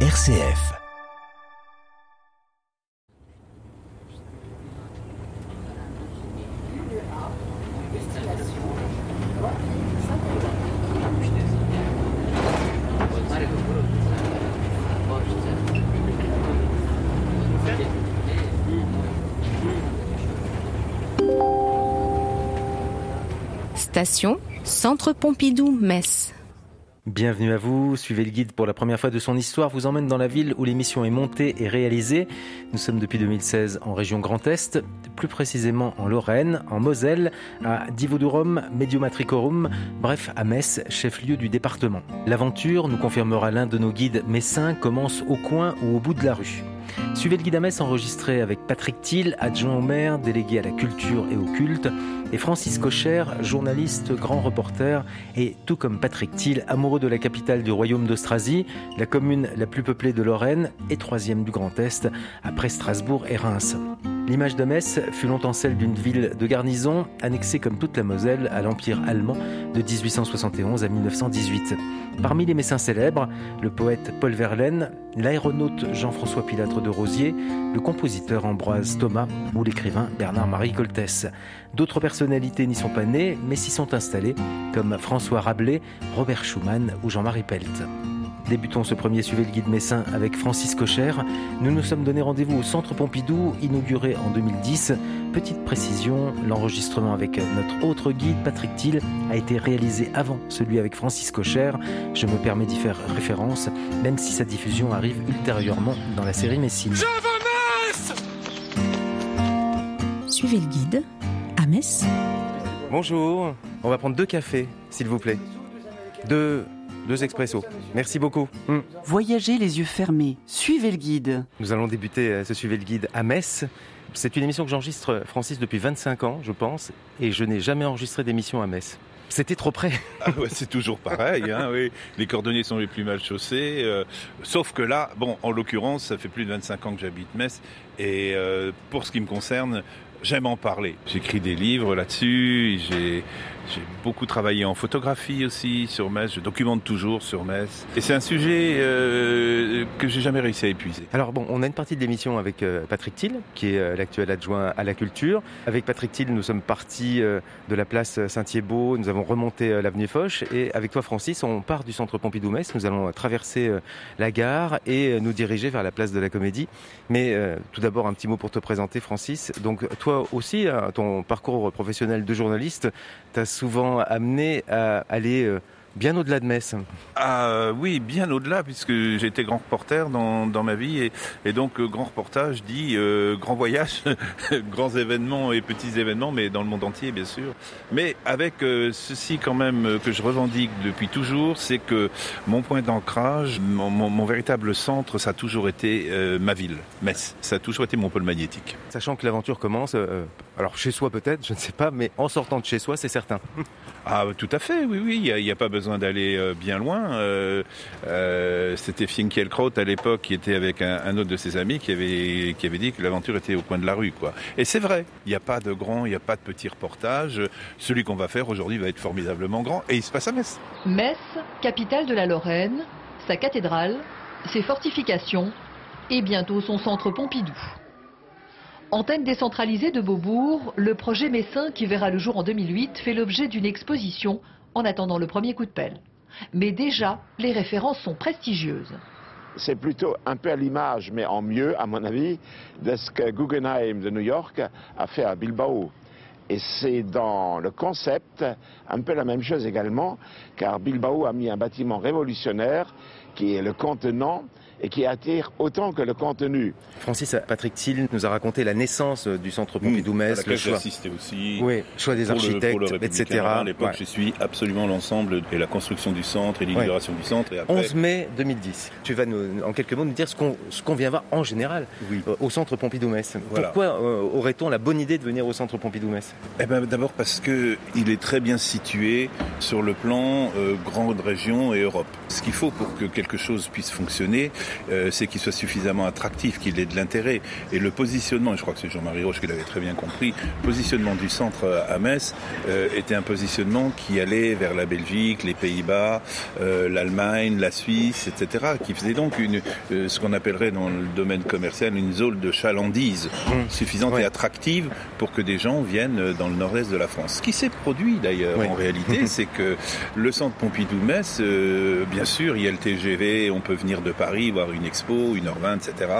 RCF. Station Centre Pompidou-Metz. Bienvenue à vous, suivez le guide pour la première fois de son histoire, vous emmène dans la ville où l'émission est montée et réalisée. Nous sommes depuis 2016 en région Grand Est, plus précisément en Lorraine, en Moselle, à Divodurum, Mediomatricorum, bref à Metz, chef-lieu du département. L'aventure, nous confirmera l'un de nos guides messins, commence au coin ou au bout de la rue. Suivez le guide à Metz enregistré avec Patrick Thiel, adjoint au maire, délégué à la culture et au culte, et Francis Cocher, journaliste, grand reporter, et tout comme Patrick Thiel, amoureux de la capitale du royaume d'Austrasie, la commune la plus peuplée de Lorraine et troisième du Grand Est, après Strasbourg et Reims. L'image de Metz fut longtemps celle d'une ville de garnison, annexée comme toute la Moselle à l'Empire allemand de 1871 à 1918. Parmi les Messins célèbres, le poète Paul Verlaine, l'aéronaute Jean-François Pilatre de Rosier, le compositeur Ambroise Thomas ou l'écrivain Bernard-Marie Coltès. D'autres personnalités n'y sont pas nées, mais s'y sont installées, comme François Rabelais, Robert Schumann ou Jean-Marie Pelt. Débutons ce premier Suivez le guide messin avec Francis Cocher. Nous nous sommes donné rendez-vous au Centre Pompidou, inauguré en 2010. Petite précision, l'enregistrement avec notre autre guide, Patrick Thiel, a été réalisé avant celui avec Francis Cocher. Je me permets d'y faire référence, même si sa diffusion arrive ultérieurement dans la série Messine. Suivez le guide à Metz. Bonjour, on va prendre deux cafés, s'il vous plaît. Deux, deux expressos. Merci beaucoup. Hmm. Voyagez les yeux fermés, suivez le guide. Nous allons débuter euh, ce Suivez le guide à Metz. C'est une émission que j'enregistre, Francis, depuis 25 ans, je pense, et je n'ai jamais enregistré d'émission à Metz. C'était trop près. Ah ouais, c'est toujours pareil. Hein, oui. Les cordonniers sont les plus mal chaussés. euh, sauf que là, bon, en l'occurrence, ça fait plus de 25 ans que j'habite Metz. Et euh, pour ce qui me concerne, j'aime en parler. J'écris des livres là-dessus. J'ai beaucoup travaillé en photographie aussi sur Metz. Je documente toujours sur Metz. Et c'est un sujet euh, que j'ai jamais réussi à épuiser. Alors bon, on a une partie de l'émission avec euh, Patrick Thiel, qui est euh, l'actuel adjoint à la culture. Avec Patrick Thiel, nous sommes partis euh, de la place Saint-Thiébaut, nous avons remonté l'avenue Foch, et avec toi Francis, on part du centre Pompidou-Metz, nous allons traverser la gare et nous diriger vers la place de la Comédie. Mais tout d'abord, un petit mot pour te présenter Francis. Donc toi aussi, hein, ton parcours professionnel de journaliste t'a souvent amené à aller euh, bien au-delà de Metz. Ah euh, oui, bien au-delà, puisque été grand reporter dans, dans ma vie, et, et donc euh, grand reportage dit euh, grand voyage, grands événements et petits événements, mais dans le monde entier, bien sûr. Mais avec euh, ceci quand même que je revendique depuis toujours, c'est que mon point d'ancrage, mon, mon- mon véritable centre, ça a toujours été euh, ma ville, Metz. Ça a toujours été mon pôle magnétique. Sachant que l'aventure commence, alors chez soi peut-être, je ne sais pas, mais en sortant de chez soi, c'est certain. Ah, tout à fait, oui, oui, il n'y a, pas besoin d'aller euh, bien loin. Euh, euh, C'était Finkielkraut à l'époque qui était avec un, un autre de ses amis qui avait, qui avait dit que l'aventure était au coin de la rue. quoi. Et c'est vrai, il n'y a pas de grand, il n'y a pas de petit reportage. Celui qu'on va faire aujourd'hui va être formidablement grand et il se passe à Metz. Metz, capitale de la Lorraine, sa cathédrale, ses fortifications et bientôt son centre Pompidou. Antenne décentralisée de Beaubourg, le projet Messin qui verra le jour en 2008 fait l'objet d'une exposition en attendant le premier coup de pelle. Mais déjà, les références sont prestigieuses. c'est plutôt un peu à l'image, mais en mieux, à mon avis, de ce que Guggenheim de New York a fait à Bilbao. Et c'est dans le concept un peu la même chose également, car Bilbao a mis un bâtiment révolutionnaire qui est le contenant et qui attire autant que le contenu. Francis, Patrick Thiel nous a raconté la naissance du centre à Pompidou-Metz, laquelle le choix, assisté aussi. oui, choix des Pour le- pour architectes, le etc. À l'époque, Ouais. je suis absolument l'ensemble et la construction du centre et l'inauguration du centre. Et après, 11 mai 2010. Tu vas nous, en quelques mots nous dire ce qu'on vient voir en général Oui. euh, au centre Pompidou-Metz. Voilà. Pourquoi euh, aurait-on la bonne idée de venir au centre Pompidou-Metz eh ben, D'abord parce qu'il est très bien situé sur le plan euh, grande région et Europe. Ce qu'il faut pour que quelque chose puisse fonctionner, euh, c'est qu'il soit suffisamment attractif, qu'il ait de l'intérêt. Et le positionnement, et je crois que c'est Jean-Marie Roche qui l'avait très bien compris, le positionnement du centre à Metz euh, était un positionnement qui allait vers la Belgique, les Pays-Bas, euh, l'Allemagne, la Suisse, etc., qui faisait donc une, euh, ce qu'on appellerait dans le domaine commercial une zone de chalandise Mmh. suffisante Ouais. et attractive pour que des gens viennent dans le nord-est de la France. Ce qui s'est produit d'ailleurs en réalité, c'est que le centre Pompidou-Metz, euh, bien sûr, il y a le TGV, on peut venir de Paris voir une expo, une heure 20, etc.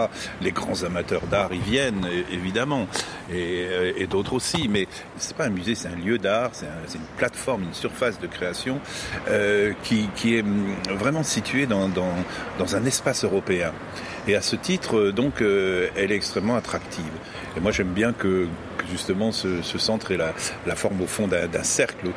Les grands amateurs d'art y viennent, évidemment, et, euh, et d'autres aussi. Mais c'est pas un musée, c'est un lieu d'art, c'est un- c'est une plateforme, une surface de création euh, qui, est hum, vraiment située dans, un espace européen. Et à ce titre, euh, donc, elle est extrêmement attractive. Et moi, j'aime bien que, justement ce, ce centre ait la, forme au fond d'un d'un cercle. où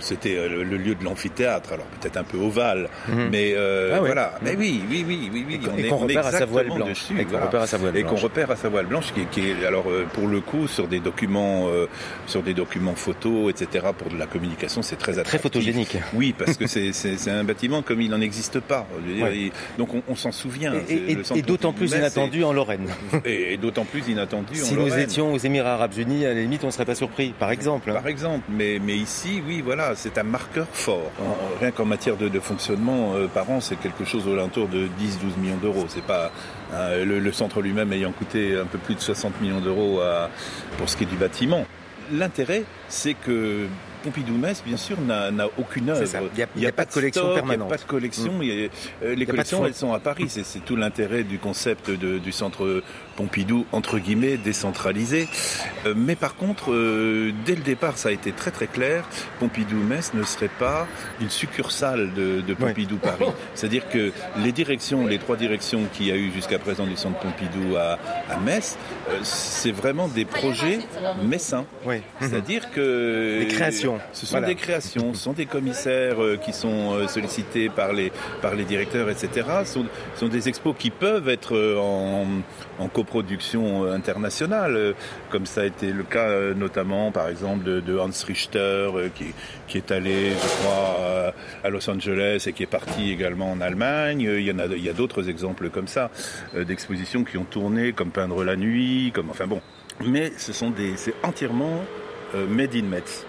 C'était euh, le, le lieu de l'amphithéâtre, alors peut-être un peu ovale, Mhm. mais euh, Ah oui. voilà. Mais oui, oui, oui, oui, oui. Et qu'on- repère à sa voile blanche. Et qu'on repère à sa voile Et qu'on blanche. repère à sa voile blanche, qui, est- alors euh, pour le coup sur des documents, euh, sur des documents photos, etc. Pour de la communication, c'est très Très attractif. photogénique. Oui, parce que c'est- un bâtiment comme il n'en existe pas. Dire, Ouais. donc on, on s'en souvient. Et, d'autant plus inattendu en Lorraine. Et, d'autant plus inattendu. en Si nous Lorraine. étions aux Émirats Arabes Unis, à la limite, on serait pas surpris, par exemple. Par exemple, mais, mais ici, oui, voilà, c'est un marqueur fort. En- rien qu'en matière de, de fonctionnement, euh, par an, c'est quelque chose alentour de 10-12 millions d'euros. C'est pas hein, le, le centre lui-même ayant coûté un peu plus de 60 millions d'euros pour ce qui est du bâtiment. L'intérêt, c'est que Pompidou-Metz, bien sûr, n'a aucune œuvre. Il y a- il y a pas de collection stock, permanente. Il n'y a pas de collection. a- euh, les de collections, elles sont à Paris. C'est c'est tout l'intérêt du concept de- du centre Pompidou, entre guillemets, décentralisé. Euh, mais par contre, euh, dès le départ, ça a été très très clair. Pompidou-Metz ne serait pas une succursale de, de Pompidou-Paris. C'est-à-dire que les directions, les trois directions qu'il y a eu jusqu'à présent du centre Pompidou à, à Metz, euh, c'est vraiment des projets messins. Oui. C'est-à-dire que Des créations. Ce sont Voilà. des créations, ce sont des commissaires qui sont sollicités par les par les directeurs, etc. Ce sont, ce sont des expos qui peuvent être en, en coproduction euh, internationale, euh, comme ça a été le cas euh, notamment, par exemple, de, Hans Richter, qui qui est allé, je crois, à Los Angeles et qui est parti également en Allemagne. Il y en a il y a d'autres exemples comme ça d'expositions qui ont tourné, comme Peindre la nuit, comme enfin bon. Mais ce sont des c'est entièrement made in Metz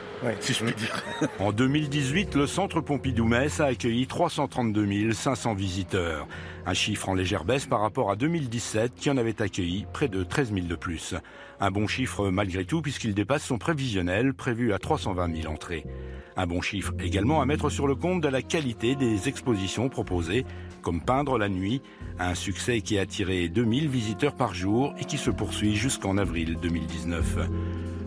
En 2018, le centre Pompidou-Metz a accueilli 332 500 visiteurs. Un chiffre en légère baisse par rapport à 2017 qui en avait accueilli près de 13 000 de plus. Un bon chiffre malgré tout puisqu'il dépasse son prévisionnel prévu à 320 000 entrées. Un bon chiffre également à mettre sur le compte de la qualité des expositions proposées, comme Peindre la nuit, un succès qui a attiré 2000 visiteurs par jour et qui se poursuit jusqu'en avril 2019.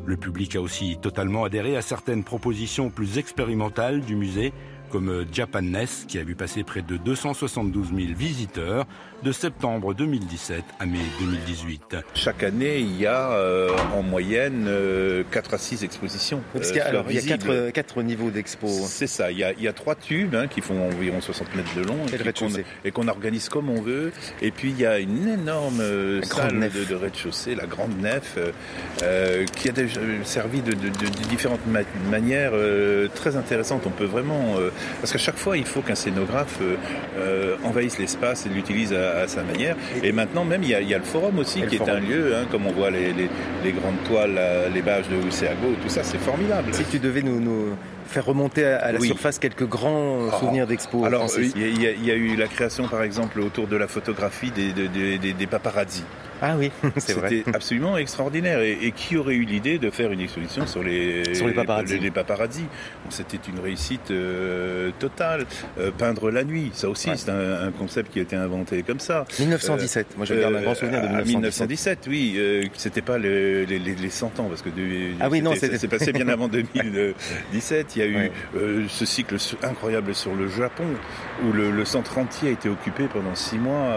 Le public a aussi totalement adhéré à certaines propositions plus expérimentales du musée, comme Japanness, qui a vu passer près de 272 000 visiteurs de septembre 2017 à mai 2018. Chaque année, il y a euh, en moyenne euh, 4 à 6 expositions. Parce euh, qu'il y a, alors, il y a visibles. quatre, quatre niveaux d'expo. C'est ça, il y, a, il y a trois tubes hein, qui font environ 60 mètres de long Et rez-de-chaussée. qu'on- et qu'on organise comme on veut. Et puis il y a une énorme euh, La salle nef. de, de rez-de-chaussée, la grande nef, euh, euh, qui a déjà servi de, de- de- de différentes ma- manières euh, très intéressantes. On peut vraiment... euh, parce qu'à chaque fois, il faut qu'un scénographe euh, euh, envahisse l'espace et l'utilise à, à sa manière. Et maintenant même, il y a, il y a le forum aussi, Et qui est forum. un lieu, hein, comme on voit les, les- les grandes toiles, les bâches de Ousseago, tout ça, c'est formidable. Si tu devais nous, nous faire remonter à, la Oui. surface quelques grands Ah. souvenirs d'expo. Alors, il y, a- y eu la création, par exemple, autour de la photographie des, des, des- des- des paparazzi. Ah oui, c'est vrai. C'était absolument extraordinaire. Et, et qui aurait eu l'idée de faire une exposition sur les, Sur les paparazzi. les- les paparazzi C'était une réussite euh, totale. Euh, peindre la nuit, ça aussi, Ouais. c'est un, un concept qui a été inventé comme ça. 1917. Moi, je garde un grand Euh, souvenir de à 1917. 1917, oui. Euh, c'était pas le- les, les, les 100 ans, parce que de- Ah oui, non, c'est passé bien avant 2017. il y a eu ce cycle incroyable sur le Japon, où le, centre entier a été occupé pendant six mois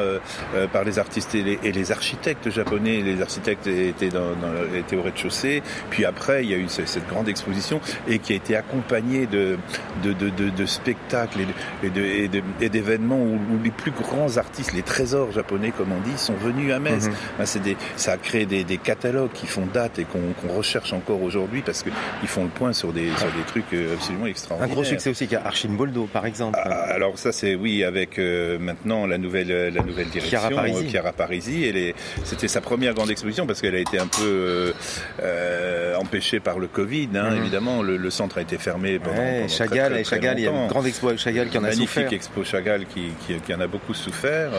par les artistes et les, architectes japonais. Les architectes étaient, dans, étaient au rez-de-chaussée. Puis après, il y a eu cette grande exposition et qui a été accompagnée de, de, de, de spectacles et d'événements où, où, les plus grands artistes, les trésors japonais, comme on dit, sont venus à Metz. Mhm. des, ça a créé des, des, catalogues qui font date et qu'on recherche encore aujourd'hui parce qu'ils font le point sur des, sur des trucs euh, absolument extraordinaires. Un gros succès aussi, a Archimboldo, par exemple. Ah, alors ça, c'est oui, avec euh, maintenant la nouvelle, la nouvelle direction, Chiara Parisi. Euh, Chiara Parisi. C'était sa première grande exposition parce qu'elle a été un peu euh, empêchée par le Covid. Hein, mhm. Évidemment, le, le, centre a été fermé pendant, ouais, Chagall, très, très, Chagall, il y a une grande expo Chagall qui en a souffert. Magnifique expo Chagall qui, qui, qui en a beaucoup souffert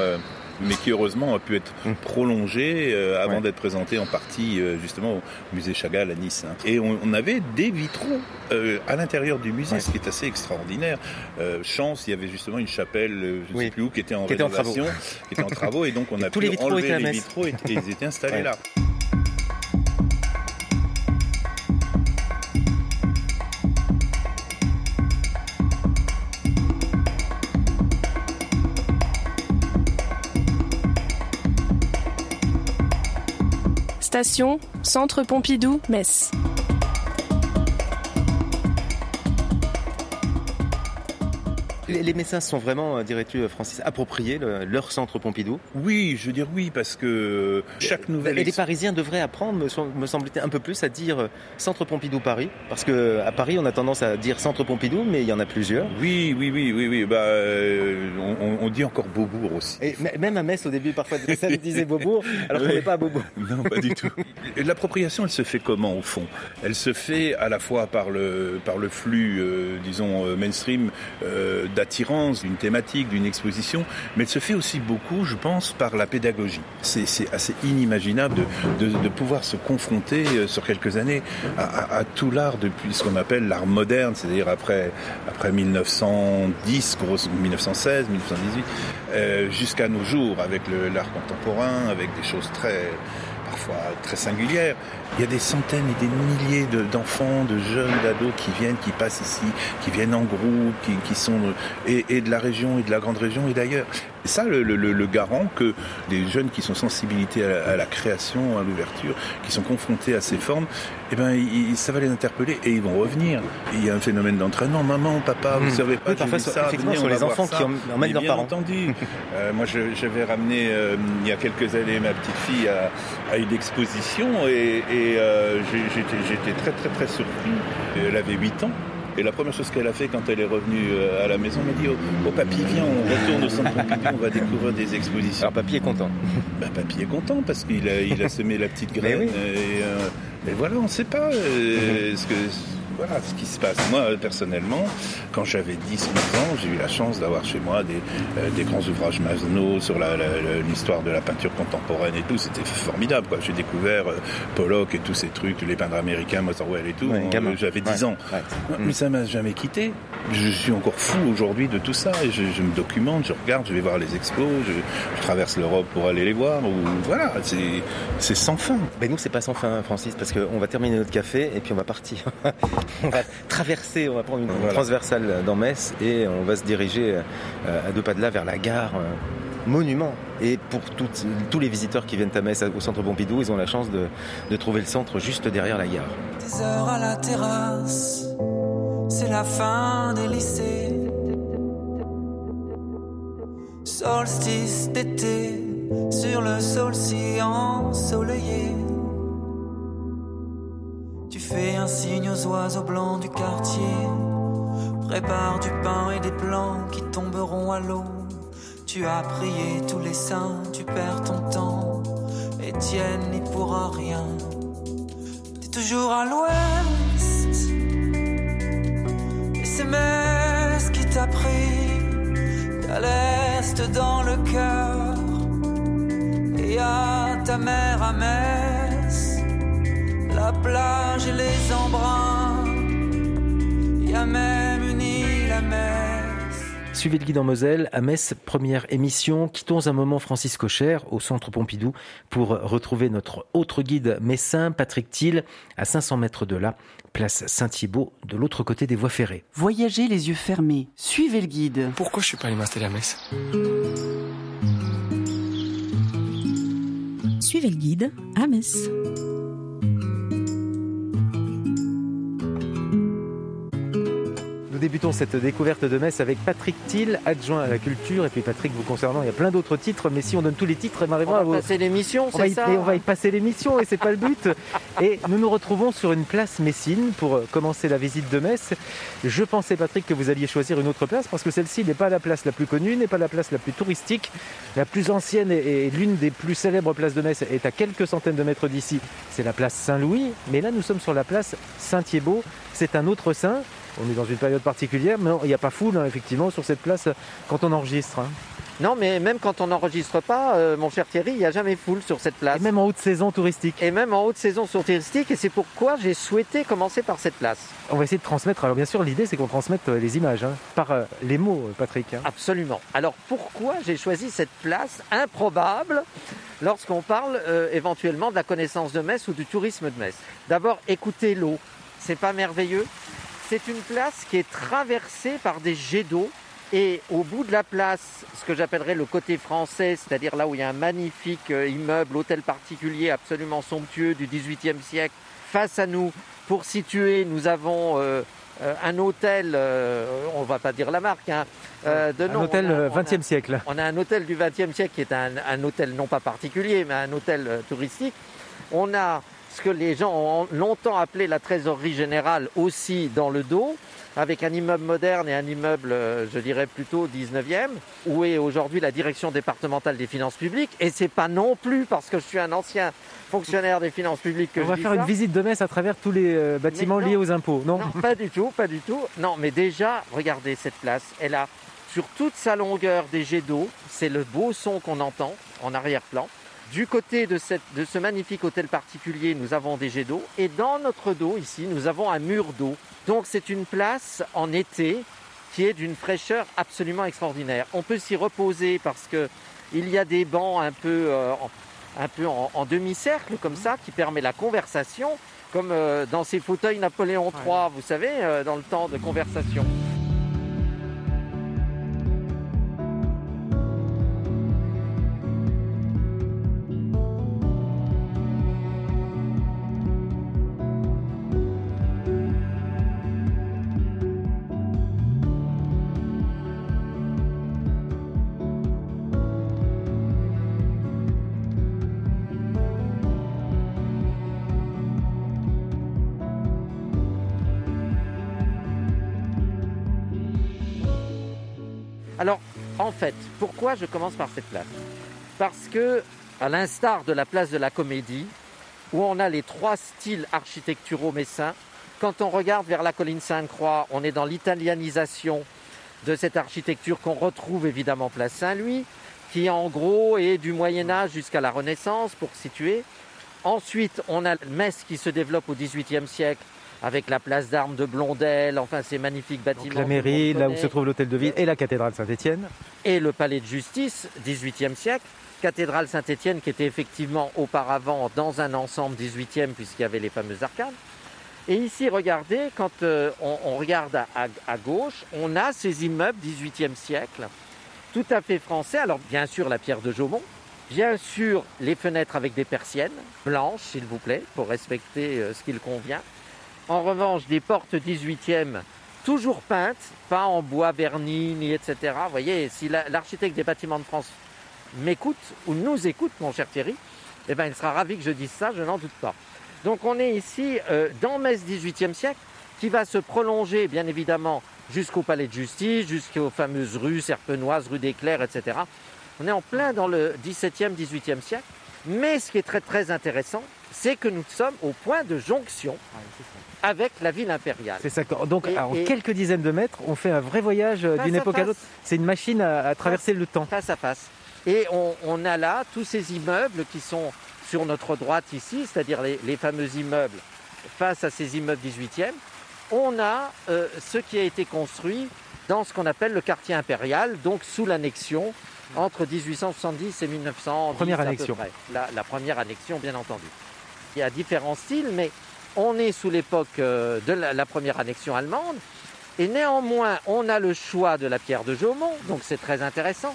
mais qui heureusement a pu être hum. prolongé euh, avant d'être présenté en partie euh, justement au musée Chagall à Nice. Hein. Et on, avait des vitraux euh, à l'intérieur du musée, ce qui est assez extraordinaire. chance, il y avait justement une chapelle, je ne sais plus où, qui était en qui rénovation, qui était en travaux, et donc on a pu les enlever les vitraux et, et ils étaient installés là. Centre Pompidou, Metz. Les, médecins sont vraiment, euh, dirais-tu, euh, Francis, appropriés leur centre Pompidou Oui, je veux dire oui, parce que chaque nouvelle. Et les Parisiens devraient apprendre, me, semble-t-il, un peu plus à dire euh, centre Pompidou Paris, parce que à Paris, on a tendance à dire centre Pompidou, mais il y en a plusieurs. Oui, oui, oui, oui, oui. Bah, on, dit encore Beaubourg aussi. Et même à Metz, au début, parfois, ça disait Beaubourg, alors qu'on n'est pas à Beaubourg. Non, pas du tout. L'appropriation, elle se fait comment au fond? Elle se fait à la fois par le par le flux, disons mainstream d'attirance, d'une thématique, d'une exposition, mais elle se fait aussi beaucoup, je pense, par la pédagogie. C'est assez inimaginable de, pouvoir se confronter euh, sur quelques années à, tout l'art depuis ce qu'on appelle l'art moderne, c'est-à-dire après, après 1910, 1916, 1918, euh, jusqu'à nos jours, avec l'art contemporain, avec des choses très parfois très singulières. Il y a des centaines et des milliers d'enfants, de, jeunes, d'ados qui viennent, qui passent ici, qui viennent en groupe, qui, sont et, de la région et de la grande région et d'ailleurs. C'est ça le, le, le, garant que des jeunes qui sont sensibilités à, la, création, à l'ouverture, qui sont confrontés à ces formes, eh ben, ça va les interpeller et ils vont revenir. il y a un phénomène d'entraînement. Maman, papa, vous mmh. savez pas, oui, parfois, ça. Effectivement, venez, sur les enfants qui emmènent leurs parents. entendu. euh, moi, j'avais ramené euh, il y a quelques années ma petite fille à, à une exposition et, et euh, j'étais très très très surpris. Elle avait 8 ans. Et la première chose qu'elle a fait quand elle est revenue euh, à la maison, elle m'a dit oh, oh, papy, viens, on retourne au centre Pompidou, on va découvrir des expositions. Alors papy est content. Ben, papy est content parce qu'il a, il a semé la petite graine. Et, euh, et, voilà, on ne sait pas euh, ce que voilà ce qui se passe. Moi, personnellement, quand j'avais 10-11 ans, j'ai eu la chance d'avoir chez moi des, euh, des grands ouvrages Masno sur l'histoire de la peinture contemporaine et tout. C'était formidable. J'ai découvert euh, Pollock et tous ces trucs, les peintres américains, Motherwell et tout. j'avais 10 ans. Mais ça m'a jamais quitté. Je suis encore fou aujourd'hui de tout ça. Et je, je, me documente, je regarde, je vais voir les expos, je, je traverse l'Europe pour aller les voir. Ou, voilà, c'est sans fin. Mais nous, c'est pas sans fin, Francis, parce qu'on va terminer notre café et puis on va partir. on va traverser, on va prendre une transversale dans Metz et on va se diriger euh, à deux pas de là vers la gare euh, monument. Et pour tous les visiteurs qui viennent à Metz au centre Pompidou, ils ont la chance de, de trouver le centre juste derrière la gare. Des heures à la terrasse, c'est la fin des lycées. Solstice d'été, sur le sol si ensoleillé. Fais un signe aux oiseaux blancs du quartier. Prépare du pain et des plans qui tomberont à l'eau. Tu as prié tous les saints, tu perds ton temps. Étienne n'y pourra rien. T'es toujours à l'ouest. Et c'est Metz qui t'a pris. À l'est dans le cœur. Et à ta mère Metz la plage et les embruns. Y a même une île à mer. Suivez le guide en Moselle, à Metz, première émission. Quittons un moment Francis Cocher au centre Pompidou pour retrouver notre autre guide messin, Patrick Thiel, à 500 mètres de là, place Saint-Thibault, de l'autre côté des voies ferrées. Voyagez les yeux fermés, suivez le guide. Pourquoi je suis pas allé m'installer à Metz? Suivez le guide à Metz. Nous débutons cette découverte de Metz avec Patrick Thiel, adjoint à la culture. Et puis Patrick, vous concernant, il y a plein d'autres titres, mais si on donne tous les titres, on va passer l'émission, c'est ça On va y passer l'émission et c'est pas le but. Et nous nous retrouvons sur une place messine pour commencer la visite de Metz. Je pensais, Patrick, que vous alliez choisir une autre place parce que celle-ci n'est pas la place la plus connue, n'est pas la place la plus touristique. La plus ancienne et l'une des plus célèbres places de Metz est à quelques centaines de mètres d'ici. C'est la place Saint-Louis. Mais là, nous sommes sur la place Saint-Thiébaut. C'est un autre saint. On est dans une période particulière, mais il n'y a pas foule, hein, effectivement, sur cette place quand on enregistre. Hein. Non, mais même quand on n'enregistre pas, euh, mon cher Thierry, il n'y a jamais foule sur cette place. Et même en haute saison touristique. Et même en haute saison touristique, et c'est pourquoi j'ai souhaité commencer par cette place. On va essayer de transmettre. Alors bien sûr, l'idée c'est qu'on transmette euh, les images hein, par euh, les mots, Patrick. Absolument. Alors pourquoi j'ai choisi cette place improbable lorsqu'on parle éventuellement de la connaissance de Metz ou du tourisme de Metz? D'abord, écoutez l'eau. C'est pas merveilleux c'est une place qui est traversée par des jets d'eau. Et au bout de la place, ce que j'appellerais le côté français, c'est-à-dire là où il y a un magnifique euh, immeuble, hôtel particulier absolument somptueux du XVIIIe siècle, face à nous, pour situer, nous avons euh, euh, un hôtel, on ne va pas dire la marque, hein, de Un hôtel 20e siècle. On a un hôtel du 20e siècle qui est un, un hôtel non pas particulier, mais un hôtel touristique. On a ce que les gens ont longtemps appelé la trésorerie générale aussi dans le dos, avec un immeuble moderne et un immeuble, euh, je dirais plutôt 19e, où est aujourd'hui la direction départementale des finances publiques. Et c'est pas non plus parce que je suis un ancien fonctionnaire des finances publiques que On je va faire une visite de Metz à travers tous les euh, bâtiments liés aux impôts, non Non, pas du tout, pas du tout. Non, mais déjà, regardez cette place. Elle a sur toute sa longueur des jets d'eau. C'est le beau son qu'on entend en arrière-plan. Du côté de, ce magnifique hôtel particulier, nous avons des jets d'eau. Et dans notre dos, ici, nous avons un mur d'eau. Donc c'est une place en été qui est d'une fraîcheur absolument extraordinaire. On peut s'y reposer parce qu'il y a des bancs un peu, euh, en, demi-cercle comme ça qui permet la conversation, comme euh, dans ces fauteuils Napoléon III, vous savez, euh, dans le temps de conversation. Fait, pourquoi je commence par cette place? Parce que, à l'instar de la place de la Comédie, où on a les trois styles architecturaux messins, quand on regarde vers la colline Sainte-Croix, on est dans l'italianisation de cette architecture qu'on retrouve évidemment place Saint-Louis, qui en gros est du Moyen Âge jusqu'à la Renaissance pour situer. Ensuite, on a Metz qui se développe au XVIIIe siècle avec la place d'armes de Blondel, enfin ces magnifiques bâtiments. la mairie, là où se trouve l'hôtel de ville et la cathédrale Saint-Étienne. Et le palais de justice, 18e siècle. Cathédrale Saint-Étienne qui était effectivement auparavant dans un ensemble 18e puisqu'il y avait les fameuses arcades. Et ici, regardez, quand euh, on, regarde à, gauche, on a ces immeubles 18e siècle, tout à fait français. Alors bien sûr la pierre de Jaumont, bien sûr les fenêtres avec des persiennes, blanches s'il vous plaît, pour respecter euh, ce qu'il convient. En revanche, des portes 18e, toujours peintes, pas en bois verni, ni etc. Vous voyez, si l'architecte des bâtiments de France m'écoute, ou nous écoute, mon cher Thierry, eh ben, il sera ravi que je dise ça, je n'en doute pas. Donc on est ici euh, dans Metz 18e siècle, qui va se prolonger, bien évidemment, jusqu'au palais de justice, jusqu'aux fameuses rues serpenoises, rue des Clercs, etc. On est en plein dans le 17e, 18e siècle. Mais ce qui est très très intéressant, c'est que nous sommes au point de jonction ah, avec la ville impériale. C'est ça. Donc, en quelques dizaines de mètres, on fait un vrai voyage euh, d'une époque à l'autre. C'est une machine à, traverser le temps. Face à face. Et on, a là tous ces immeubles qui sont sur notre droite ici, c'est-à-dire les, fameux immeubles face à ces immeubles 18e. On a euh, ce qui a été construit dans ce qu'on appelle le quartier impérial, donc sous l'annexion entre 1870 et 1910. Première à peu annexion. près. La, la première annexion, bien entendu. Il y a différents styles, mais on est sous l'époque euh, de la, première annexion allemande. Et néanmoins, on a le choix de la pierre de Jaumont, donc c'est très intéressant.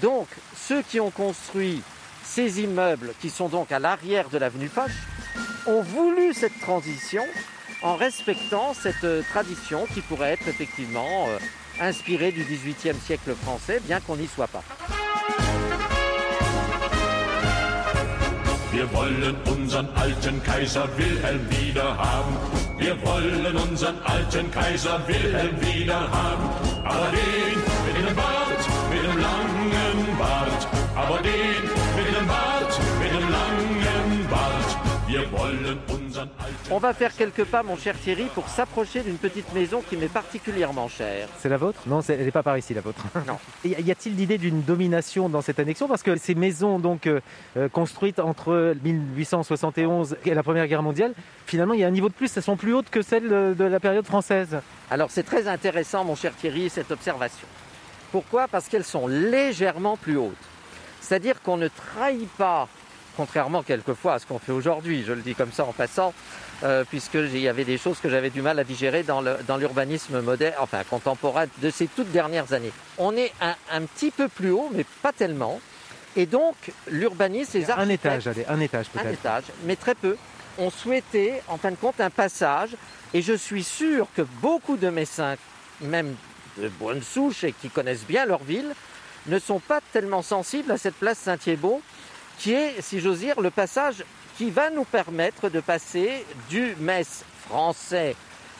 Donc, ceux qui ont construit ces immeubles, qui sont donc à l'arrière de l'avenue Foch, ont voulu cette transition en respectant cette euh, tradition qui pourrait être effectivement euh, inspirée du XVIIIe siècle français, bien qu'on n'y soit pas. Wir wollen unseren alten Kaiser Wilhelm wieder haben. Wir wollen unseren alten Kaiser Wilhelm wieder haben. Aber den mit dem Bart, mit dem langen Bart. Aber den mit dem Bart, mit dem langen Bart. Wir wollen unseren On va faire quelques pas, mon cher Thierry, pour s'approcher d'une petite maison qui m'est particulièrement chère. C'est la vôtre? Non, elle n'est pas par ici, la vôtre. Non. Et y a-t-il l'idée d'une domination dans cette annexion? Parce que ces maisons donc euh, euh, construites entre 1871 et la Première Guerre mondiale, finalement, il y a un niveau de plus. Elles sont plus hautes que celles de, de la période française. Alors c'est très intéressant, mon cher Thierry, cette observation. Pourquoi? Parce qu'elles sont légèrement plus hautes. C'est-à-dire qu'on ne trahit pas, contrairement quelquefois à ce qu'on fait aujourd'hui, je le dis comme ça en passant, euh, puisque il y avait des choses que j'avais du mal à digérer dans l'urbanisme moderne, enfin contemporain de ces toutes dernières années. On est un, un petit peu plus haut, mais pas tellement. Et donc l'urbanisme, les Un architectes, étage, allez, un étage un peut-être. étage, mais très peu, ont souhaité, en fin de compte, un passage. Et je suis sûr que beaucoup de médecins, même de bonne souche et qui connaissent bien leur ville, ne sont pas tellement sensibles à cette place Saint-Thiébaut, qui est, si j'ose dire, le passage qui va nous permettre de passer du Metz français.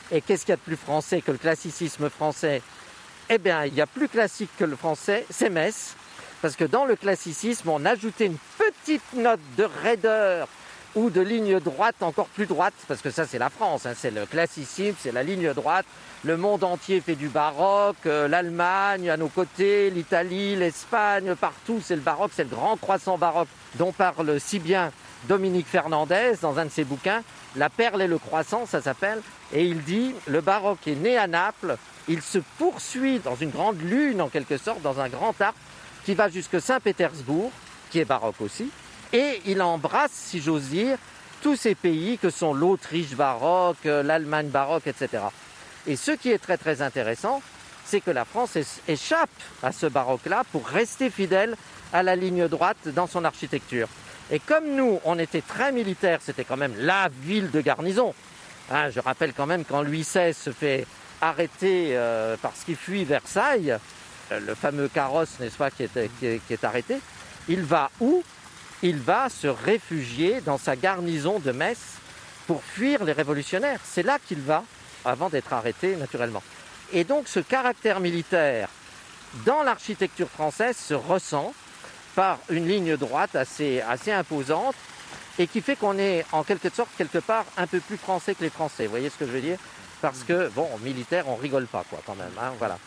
Et qu'est-ce qu'il y a de plus français que le classicisme français? Eh bien, il y a plus classique que le français, c'est Metz. Parce que dans le classicisme, on ajoutait une petite note de raideur ou de ligne droite encore plus droite, parce que ça c'est la France, hein, c'est le classicisme, c'est la ligne droite. Le monde entier fait du baroque, euh, l'Allemagne à nos côtés, l'Italie, l'Espagne, partout c'est le baroque, c'est le grand croissant baroque dont parle si bien Dominique Fernandez dans un de ses bouquins, La perle et le croissant, ça s'appelle, et il dit le baroque est né à Naples, il se poursuit dans une grande lune en quelque sorte, dans un grand arc qui va jusque Saint-Pétersbourg, qui est baroque aussi, et il embrasse, si j'ose dire, tous ces pays que sont l'Autriche baroque, euh, l'Allemagne baroque, etc. Et ce qui est très très intéressant, c'est que la France échappe à ce baroque-là pour rester fidèle à la ligne droite dans son architecture. Et comme nous, on était très militaires, c'était quand même la ville de garnison. Hein, je rappelle quand même quand Louis XVI se fait arrêter euh, parce qu'il fuit Versailles, euh, le fameux carrosse, n'est-ce pas, qui est- qui est arrêté, il va où? Il va se réfugier dans sa garnison de Metz pour fuir les révolutionnaires. C'est là qu'il va, avant d'être arrêté naturellement. Et donc ce caractère militaire dans l'architecture française se ressent par une ligne droite assez, assez imposante et qui fait qu'on est en quelque sorte quelque part un peu plus français que les Français. Vous voyez ce que je veux dire? Parce que, bon, militaire, on rigole pas, quoi, quand même. hein, voilà.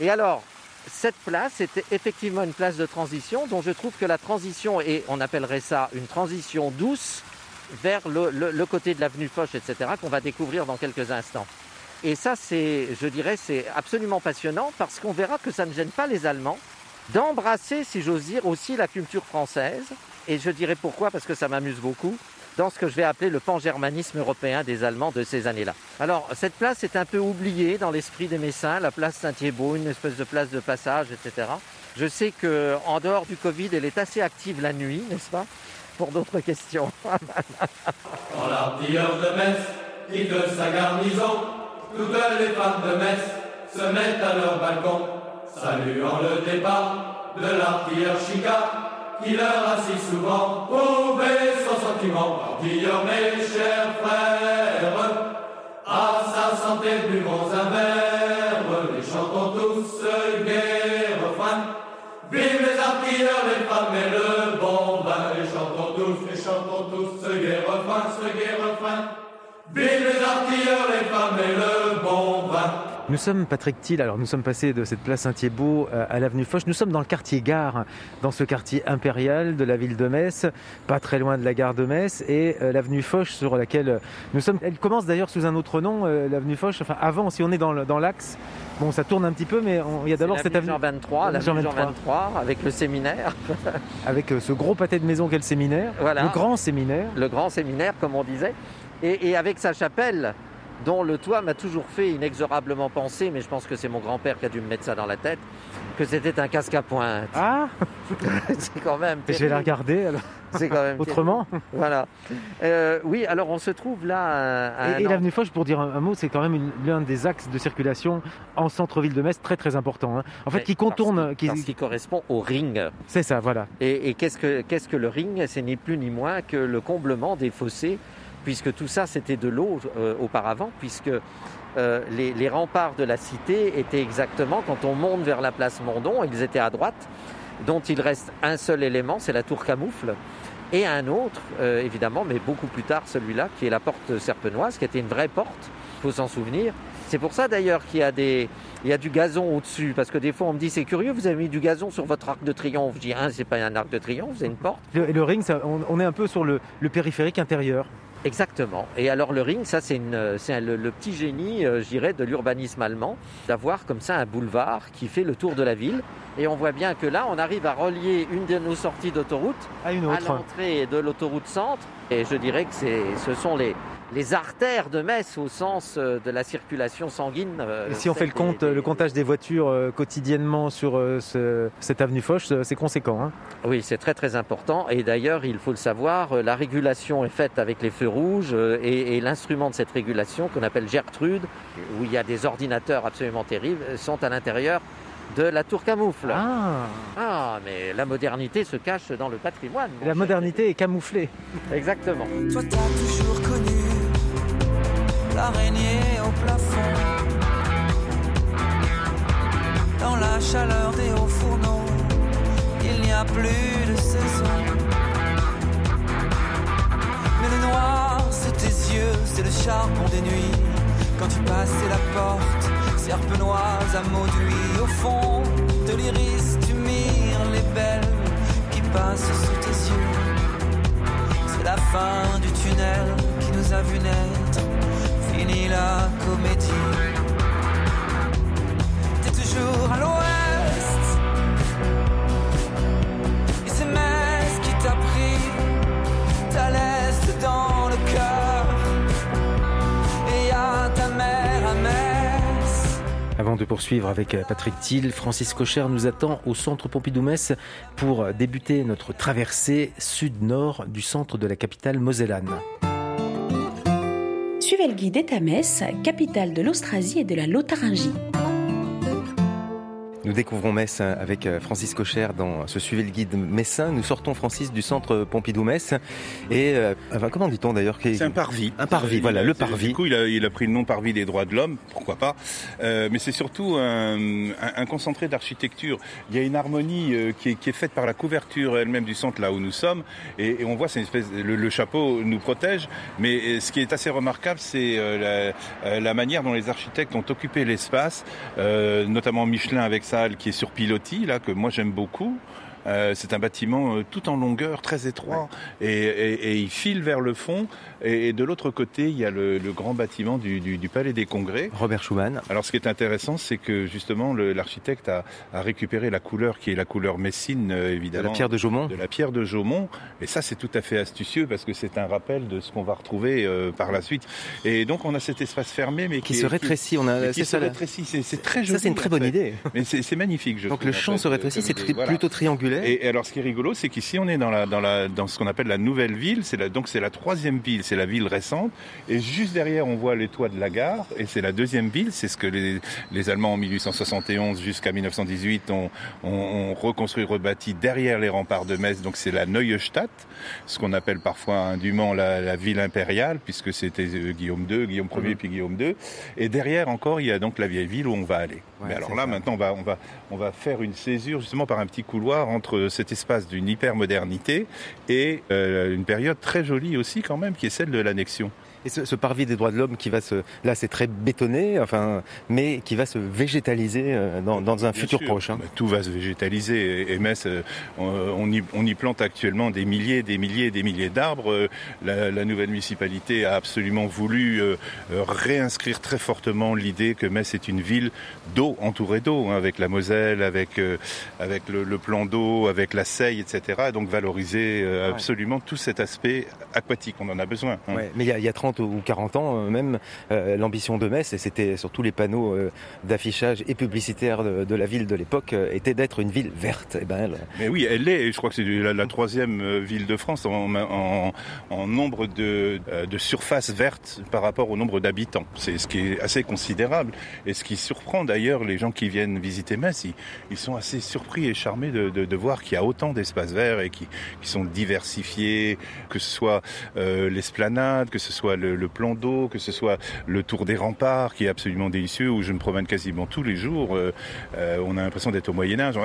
Et alors, cette place était effectivement une place de transition dont je trouve que la transition, et on appellerait ça une transition douce, vers le, le- côté de l'avenue Foch, etc., qu'on va découvrir dans quelques instants. Et ça, c'est, je dirais, c'est absolument passionnant parce qu'on verra que ça ne gêne pas les Allemands d'embrasser, si j'ose dire, aussi la culture française. Et je dirais pourquoi, parce que ça m'amuse beaucoup, dans ce que je vais appeler le pan-germanisme européen des Allemands de ces années-là. Alors, cette place est un peu oubliée dans l'esprit des Messins, la place Saint-Thiébaut, une espèce de place de passage, etc. Je sais que en dehors du Covid, elle est assez active la nuit, n'est-ce pas Pour d'autres questions. Quand l'artilleur de Metz quitte sa garnison, toutes les femmes de Metz se mettent à leur balcon, saluant le départ de l'artilleur Chica, qui leur a si souvent prouvé son sentiment. Artilleur, mes chers frères, à sa santé buvons un verre, et chantons tous gai refrain. Vive les artilleurs, les femmes et le bon vin, et chantons tous, et chantons tous gai refrain, ce gai refrain. Vive les artilleurs, les femmes et le. Nous sommes, Patrick Thiel, alors nous sommes passés de cette place Saint-Thibault euh, à l'avenue Foch. Nous sommes dans le quartier Gare, dans ce quartier impérial de la ville de Metz, pas très loin de la gare de Metz, et euh, l'avenue Foch sur laquelle nous sommes. Elle commence d'ailleurs sous un autre nom, euh, l'avenue Foch. Enfin, avant, si on est dans l'axe, bon, ça tourne un petit peu, mais on- il y a d'abord cette avenue. Jean 23, Jean l'avenue Jean 23. 23, avec le séminaire. avec euh, ce gros pâté de maison qu'est le séminaire, Voilà. le grand séminaire. le grand séminaire, comme on disait, et, et avec sa chapelle, dont le toit m'a toujours fait inexorablement penser, mais je pense que c'est mon grand-père qui a dû me mettre ça dans la tête, que c'était un casque à pointe. Ah C'est quand même. Je vais la regarder alors. C'est quand même autrement. Voilà. Euh, oui, alors on se trouve là à, Et, l'avenue Foch, pour dire un, un mot, c'est quand même l'un des axes de circulation en centre-ville de Metz très très important. hein. En fait, Mais qui contourne, qui, qu'il correspond au ring. c'est ça, voilà. Et, et qu'est-ce que qu'est-ce que le ring? C'est ni plus ni moins que le comblement des fossés, puisque tout ça c'était de l'eau euh, auparavant, puisque euh, les, remparts de la cité étaient exactement quand on monte vers la place Mondon, ils étaient à droite, dont il reste un seul élément, c'est la tour Camoufle. Et un autre, euh, évidemment, mais beaucoup plus tard, celui-là, qui est la porte serpenoise, qui était une vraie porte, il faut s'en souvenir. C'est pour ça d'ailleurs qu'il y a, des, il y a du gazon au-dessus, parce que des fois on me dit c'est curieux, vous avez mis du gazon sur votre arc de triomphe. Je dis, hein, c'est pas un arc de triomphe, c'est une porte. Le, le ring, on, est un peu sur le périphérique intérieur. Exactement. Et alors le ring, ça c'est une- c'est un- le, le petit génie, euh, je dirais, de l'urbanisme allemand, d'avoir comme ça un boulevard qui fait le tour de la ville. Et on voit bien que là, on arrive à relier une de nos sorties d'autoroute à une à l'entrée de l'autoroute centre. Et je dirais que c'est, ce sont les, les artères de Metz au sens euh, de la circulation sanguine. euh, Et si on fait le compte, des- le comptage des voitures euh, quotidiennement sur ce- cette avenue Foch, c'est conséquent. hein. Oui, c'est très très important. Et d'ailleurs, il faut le savoir, la régulation est faite avec les feux rouges et, et l'instrument de cette régulation, qu'on appelle Gertrude, où il y a des ordinateurs absolument terribles, sont à l'intérieur de la tour camoufle. Ah, Ah, mais la modernité se cache dans le patrimoine. la modernité est camouflée. Exactement. Toi t'as toujours connu l'araignée au plafond. Dans la chaleur des hauts fourneaux Il n'y a plus de saison. Mais le noir c'est tes yeux, c'est le charbon des nuits. Quand tu passais la porte, serpenoise à mots d'huile Au fond de l'iris tu mires les belles qui passent sous tes yeux. C'est la fin du tunnel qui nous a vu naître. La comédie. T'es toujours à l'ouest. Et c'est Metz qui t'a pris. T'as l'est dans le cœur. Et y a ta mère à Metz. Avant de poursuivre avec euh, Patrick Thiel, Francis Cocher nous attend au centre Pompidou-Metz pour débuter notre traversée sud-nord du centre de la capitale mosellane. À Metz, capitale de l'Austrasie et de la Lotharingie. Nous découvrons Metz avec euh, Francis Cocher dans ce Suivez le guide messin. Nous sortons Francis du centre Pompidou-Metz et euh, enfin, comment dit-on d'ailleurs C'est un parvis. Un parvis, Euh, voilà, il- le parvis. Du coup, il a, il a pris le nom parvis des droits de l'homme, pourquoi pas. Euh, mais c'est surtout un, un- un concentré d'architecture. Il y a une harmonie euh, qui, est, qui est faite par la couverture elle-même du centre là où nous sommes. Et, et on voit, c'est une espèce, le, le chapeau nous protège. Mais euh, ce qui est assez remarquable, c'est euh, la, euh, la manière dont les architectes ont occupé l'espace, euh, notamment Michelin avec qui est sur pilotis, là, que moi j'aime beaucoup. Euh, c'est un bâtiment euh, tout en longueur, très étroit, et, et- et il file vers le fond. Et, et de l'autre côté, il y a le, le grand bâtiment du, du- du Palais des Congrès. Robert Schumann. Alors, ce qui est intéressant, c'est que justement, l'architecte a, a récupéré la couleur qui est la couleur messine, euh, évidemment. De la pierre de Jaumont. De la pierre de Jaumont. Et ça, c'est tout à fait astucieux parce que c'est un rappel de ce qu'on va retrouver euh, par la suite. Et donc, on a cet espace fermé, mais Qui qui, se rétrécit, on a- qui, se ça, rétrécit. C'est très Ça, joli. c'est une très bonne fait. idée. Mais c'est magnifique. Je Donc trouve, le champ se rétrécit, comme c'est idée. tri- Voilà. plutôt triangulaire. Et, et alors, ce qui est rigolo, c'est qu'ici, on est dans la, dans la, dans ce qu'on appelle la nouvelle ville. C'est donc c'est la troisième ville, c'est la ville récente. Et juste derrière, on voit les toits de la gare. Et c'est la deuxième ville. C'est ce que les, les Allemands en 1871 jusqu'à 1918 ont, ont, ont reconstruit, rebâti derrière les remparts de Metz. Donc c'est la Neue Stadt, ce qu'on appelle parfois indûment la, la ville impériale, puisque c'était euh, Guillaume II, Guillaume Ier, Mhm. puis Guillaume II. Et derrière encore, il y a donc la vieille ville où on va aller. Ouais, Mais alors là, ça. maintenant, on va, on va, on va faire une césure justement par un petit couloir entre cet espace d'une hypermodernité et euh, une période très jolie aussi quand même, qui est celle de l'annexion. Et ce, ce parvis des droits de l'homme qui va se, là c'est très bétonné, enfin, mais qui va se végétaliser euh, dans, dans un Bien futur sûr. proche. hein. Bah, tout va se végétaliser. Et, et Metz, euh, on, y, on y plante actuellement des milliers, des milliers, des milliers d'arbres. Euh, La, la nouvelle municipalité a absolument voulu réinscrire très fortement l'idée que Metz est une ville d'eau, entourée d'eau, hein, avec la Moselle, avec, avec le, le plan d'eau, avec la Seille, etc. Et donc valoriser Ouais. absolument tout cet aspect aquatique. On en a besoin. hein. Ouais, mais il y, a, y a 30 ou 40 ans, euh, même, euh, l'ambition de Metz, et c'était sur tous les panneaux euh, d'affichage et publicitaires de, la ville de l'époque, était d'être une ville verte. Et ben, elle, Mais oui, elle l'est. Je crois que c'est la, troisième ville de France en, nombre de, de surfaces vertes par rapport au nombre d'habitants. C'est ce qui est assez considérable. Et ce qui surprend d'ailleurs les gens qui viennent visiter Metz, ils, sont assez surpris et charmés de, voir qu'il y a autant d'espaces verts et qui, sont diversifiés, que ce soit l'esplanade, que ce soit le, le plan d'eau, que ce soit le tour des remparts qui est absolument délicieux, où je me promène quasiment tous les jours. Euh, euh, on a l'impression d'être au Moyen Âge.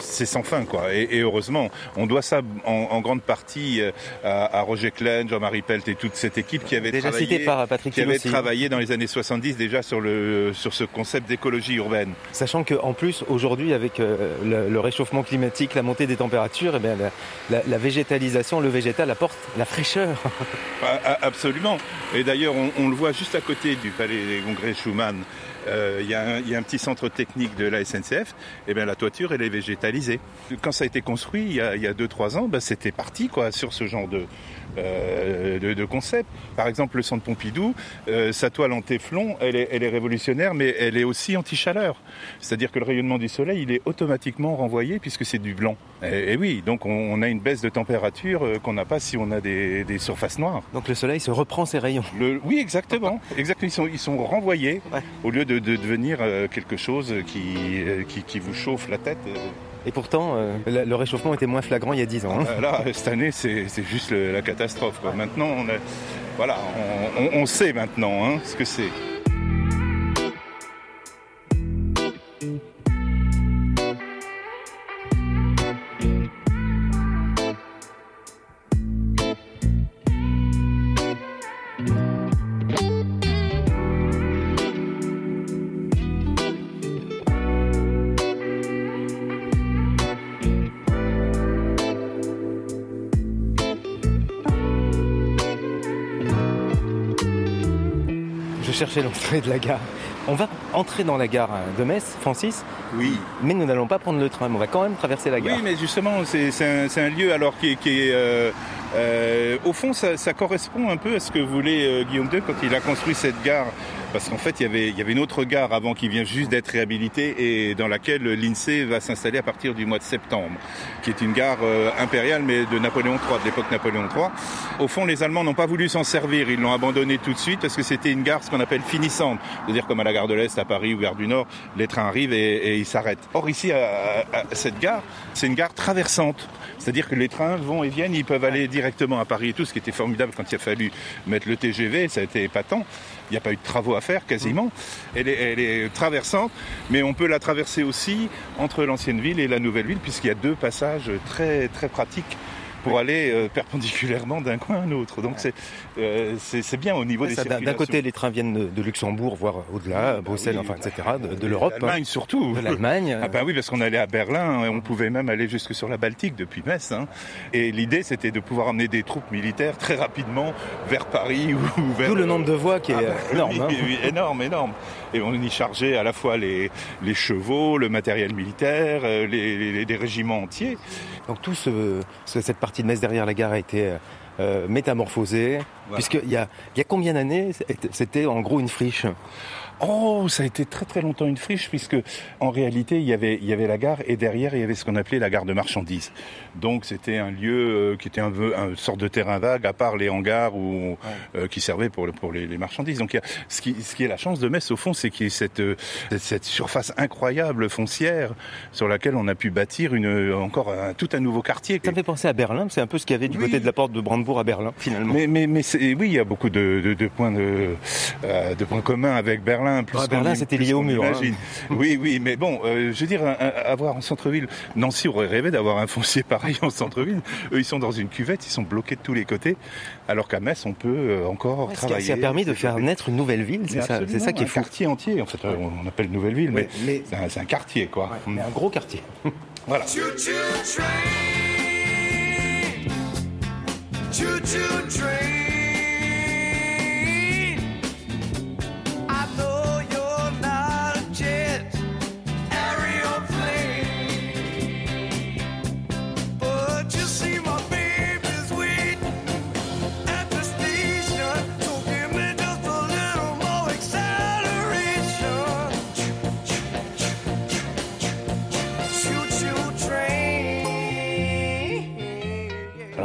C'est sans fin, quoi. Et, et heureusement, on doit ça en, en grande partie euh, à, à Roger Klein, Jean-Marie Pelt et toute cette équipe qui avait Déjà travaillé, cité par Patrick qui avait Filossi. travaillé dans les années 70 déjà sur le sur ce concept d'écologie urbaine. Sachant qu'en plus, aujourd'hui, avec le, le réchauffement climatique, la montée des températures, eh bien, la, la- la végétalisation, le végétal apporte la fraîcheur. Absolument. Et d'ailleurs, on, le voit juste à côté du palais des congrès Schumann. Euh, Il y, a un- petit centre technique de la SNCF. Et bien, la toiture, elle est végétalisée. Quand ça a été construit il y a, il y a deux trois ans, ben, c'était parti quoi sur ce genre de, euh, de, de concept. Par exemple, le centre Pompidou, euh, sa toile en téflon, elle est, elle est révolutionnaire, mais elle est aussi anti-chaleur. C'est-à-dire que le rayonnement du soleil, il est automatiquement renvoyé puisque c'est du blanc. Et, et oui, donc on, on a une baisse de température euh, qu'on n'a pas si on a des, des surfaces noires. Donc le soleil se reprend ses rayons. Le, oui, exactement. exactement. Ils sont, ils sont renvoyés au lieu de, de devenir quelque chose qui, qui, qui vous chauffe la tête. Et pourtant, euh, le réchauffement était moins flagrant il y a 10 ans. hein. Là, cette année, c'est juste la catastrophe. Maintenant, on, voilà, on sait maintenant hein, ce que c'est. Je cherchais l'entrée de la gare. On va entrer dans la gare de Metz, Francis. Oui. Mais nous n'allons pas prendre le tram. On va quand même traverser la gare. Oui, mais justement, c'est un, lieu alors qui est, qui est, euh, euh, au fond, ça, ça correspond un peu à ce que voulait euh, Guillaume II quand il a construit cette gare. Parce qu'en fait, il y avait, il y avait une autre gare avant qui vient juste d'être réhabilitée et dans laquelle l'INSEE va s'installer à partir du mois de septembre, qui est une gare euh, impériale mais de Napoléon III, de l'époque Napoléon III. Au fond, les Allemands n'ont pas voulu s'en servir, ils l'ont abandonné tout de suite parce que c'était une gare ce qu'on appelle finissante, c'est-à-dire comme à la gare de l'Est à Paris ou gare du Nord, les trains arrivent et, et ils s'arrêtent. Or ici, à, à- à cette gare, c'est une gare traversante. C'est-à-dire que les trains vont et viennent, ils peuvent aller directement à Paris et tout, ce qui était formidable quand il a fallu mettre le TGV, ça a été épatant. Il n'y a pas eu de travaux à faire quasiment. Elle est, elle est traversante, mais on peut la traverser aussi entre l'ancienne ville et la nouvelle ville, puisqu'il y a deux passages très, très pratiques pour aller euh, perpendiculairement d'un coin à un autre. Donc c'est euh, c'est bien au niveau Ouais, des ça, D'un côté, les trains viennent de, de Luxembourg, voire au-delà, Bruxelles, enfin, etc., de, de l'Europe. L'Allemagne surtout. De l'Allemagne. Ah ben oui, parce qu'on allait à Berlin, et on pouvait même aller jusque sur la Baltique depuis Metz. hein. Et l'idée, c'était de pouvoir emmener des troupes militaires très rapidement vers Paris ou vers... D'où le nombre de voies qui est Ah euh, ben énorme. oui, hein. oui, énorme, énorme. Et on y chargeait à la fois les, les chevaux, le matériel militaire, euh, les, les- les régiments entiers. Donc tout ce, ce- cette partie de Metz derrière la gare a été euh, euh, métamorphosée, Voilà. puisqu'il y a, il y a combien d'années c'était en gros une friche? Oh, ça a été très très longtemps une friche puisque en réalité il y avait il y avait la gare et derrière il y avait ce qu'on appelait la gare de marchandises. Donc c'était un lieu euh, qui était un peu une sorte de terrain vague à part les hangars où, euh, qui servaient pour le- pour les, les marchandises. Donc il y a, ce qui ce qui est la chance de Metz au fond c'est qu'il y ait cette euh, cette- surface incroyable foncière sur laquelle on a pu bâtir une encore un- tout un nouveau quartier. Ça me fait penser à Berlin, c'est un peu ce qu'il y avait du côté de la porte de Brandebourg à Berlin, finalement. Mais, mais, mais oui, il y a beaucoup de, de- de points de, euh, de points communs avec Berlin. Plus Ouais, qu'on Berlin, c'était lié au mur, hein. Oui, oui, mais bon, euh, je veux dire, un- un- avoir en centre-ville, Nancy aurait rêvé d'avoir un foncier pareil en centre-ville. Eux, ils sont dans une cuvette, ils sont bloqués de tous les côtés, alors qu'à Metz, on peut euh, encore travailler. ça a permis de faire naître une nouvelle ville, c'est ça, c'est ça qui est un fou. quartier entier, en fait, euh, on appelle nouvelle ville, mais, mais- c'est un, c'est un quartier, quoi. Mais un gros quartier. Voilà. Choo-choo train. Choo-choo train.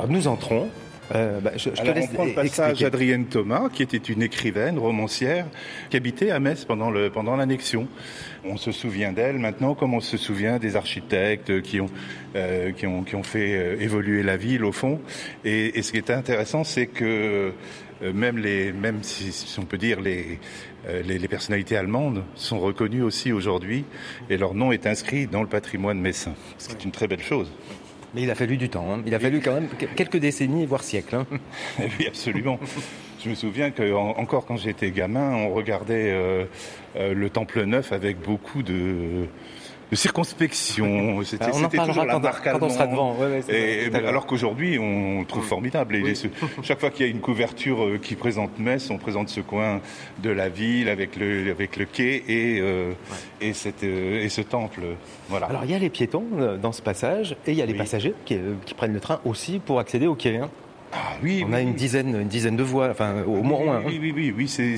Alors nous entrons. Euh, bah, je, je te laisse on prend le passage. Adrienne Thomas, qui était une écrivaine, romancière, qui habitait à Metz pendant le pendant l'annexion. On se souvient d'elle maintenant, comme on se souvient des architectes qui ont euh, qui ont qui ont fait euh, évoluer la ville au fond. Et, et ce qui est intéressant, c'est que même les même si, si on peut dire les, les les personnalités allemandes sont reconnues aussi aujourd'hui, et leur nom est inscrit dans le patrimoine messin, ce qui est une très belle chose. Mais il a fallu du temps. hein. Il a fallu quand même que- quelques décennies, voire siècles. hein. Oui, absolument. Je me souviens que en- encore quand j'étais gamin, on regardait euh, euh, le Temple Neuf avec beaucoup de, de circonspection. C'était Ah, toujours la quand marque quand on sera devant. Ouais, ouais, Et- alors qu'aujourd'hui, on le trouve formidable. Et chaque fois qu'il y a une couverture euh, qui présente Metz, on présente ce coin de la ville avec le, avec le quai et, euh, et, cette, euh, et ce temple. Voilà. Alors il y a les piétons dans ce passage et il y a les Oui. passagers qui, qui prennent le train aussi pour accéder au quai. hein. Ah oui, On oui, a une oui. dizaine, une dizaine de voies, enfin au moins. hein. Oui, oui, oui, oui, c'est,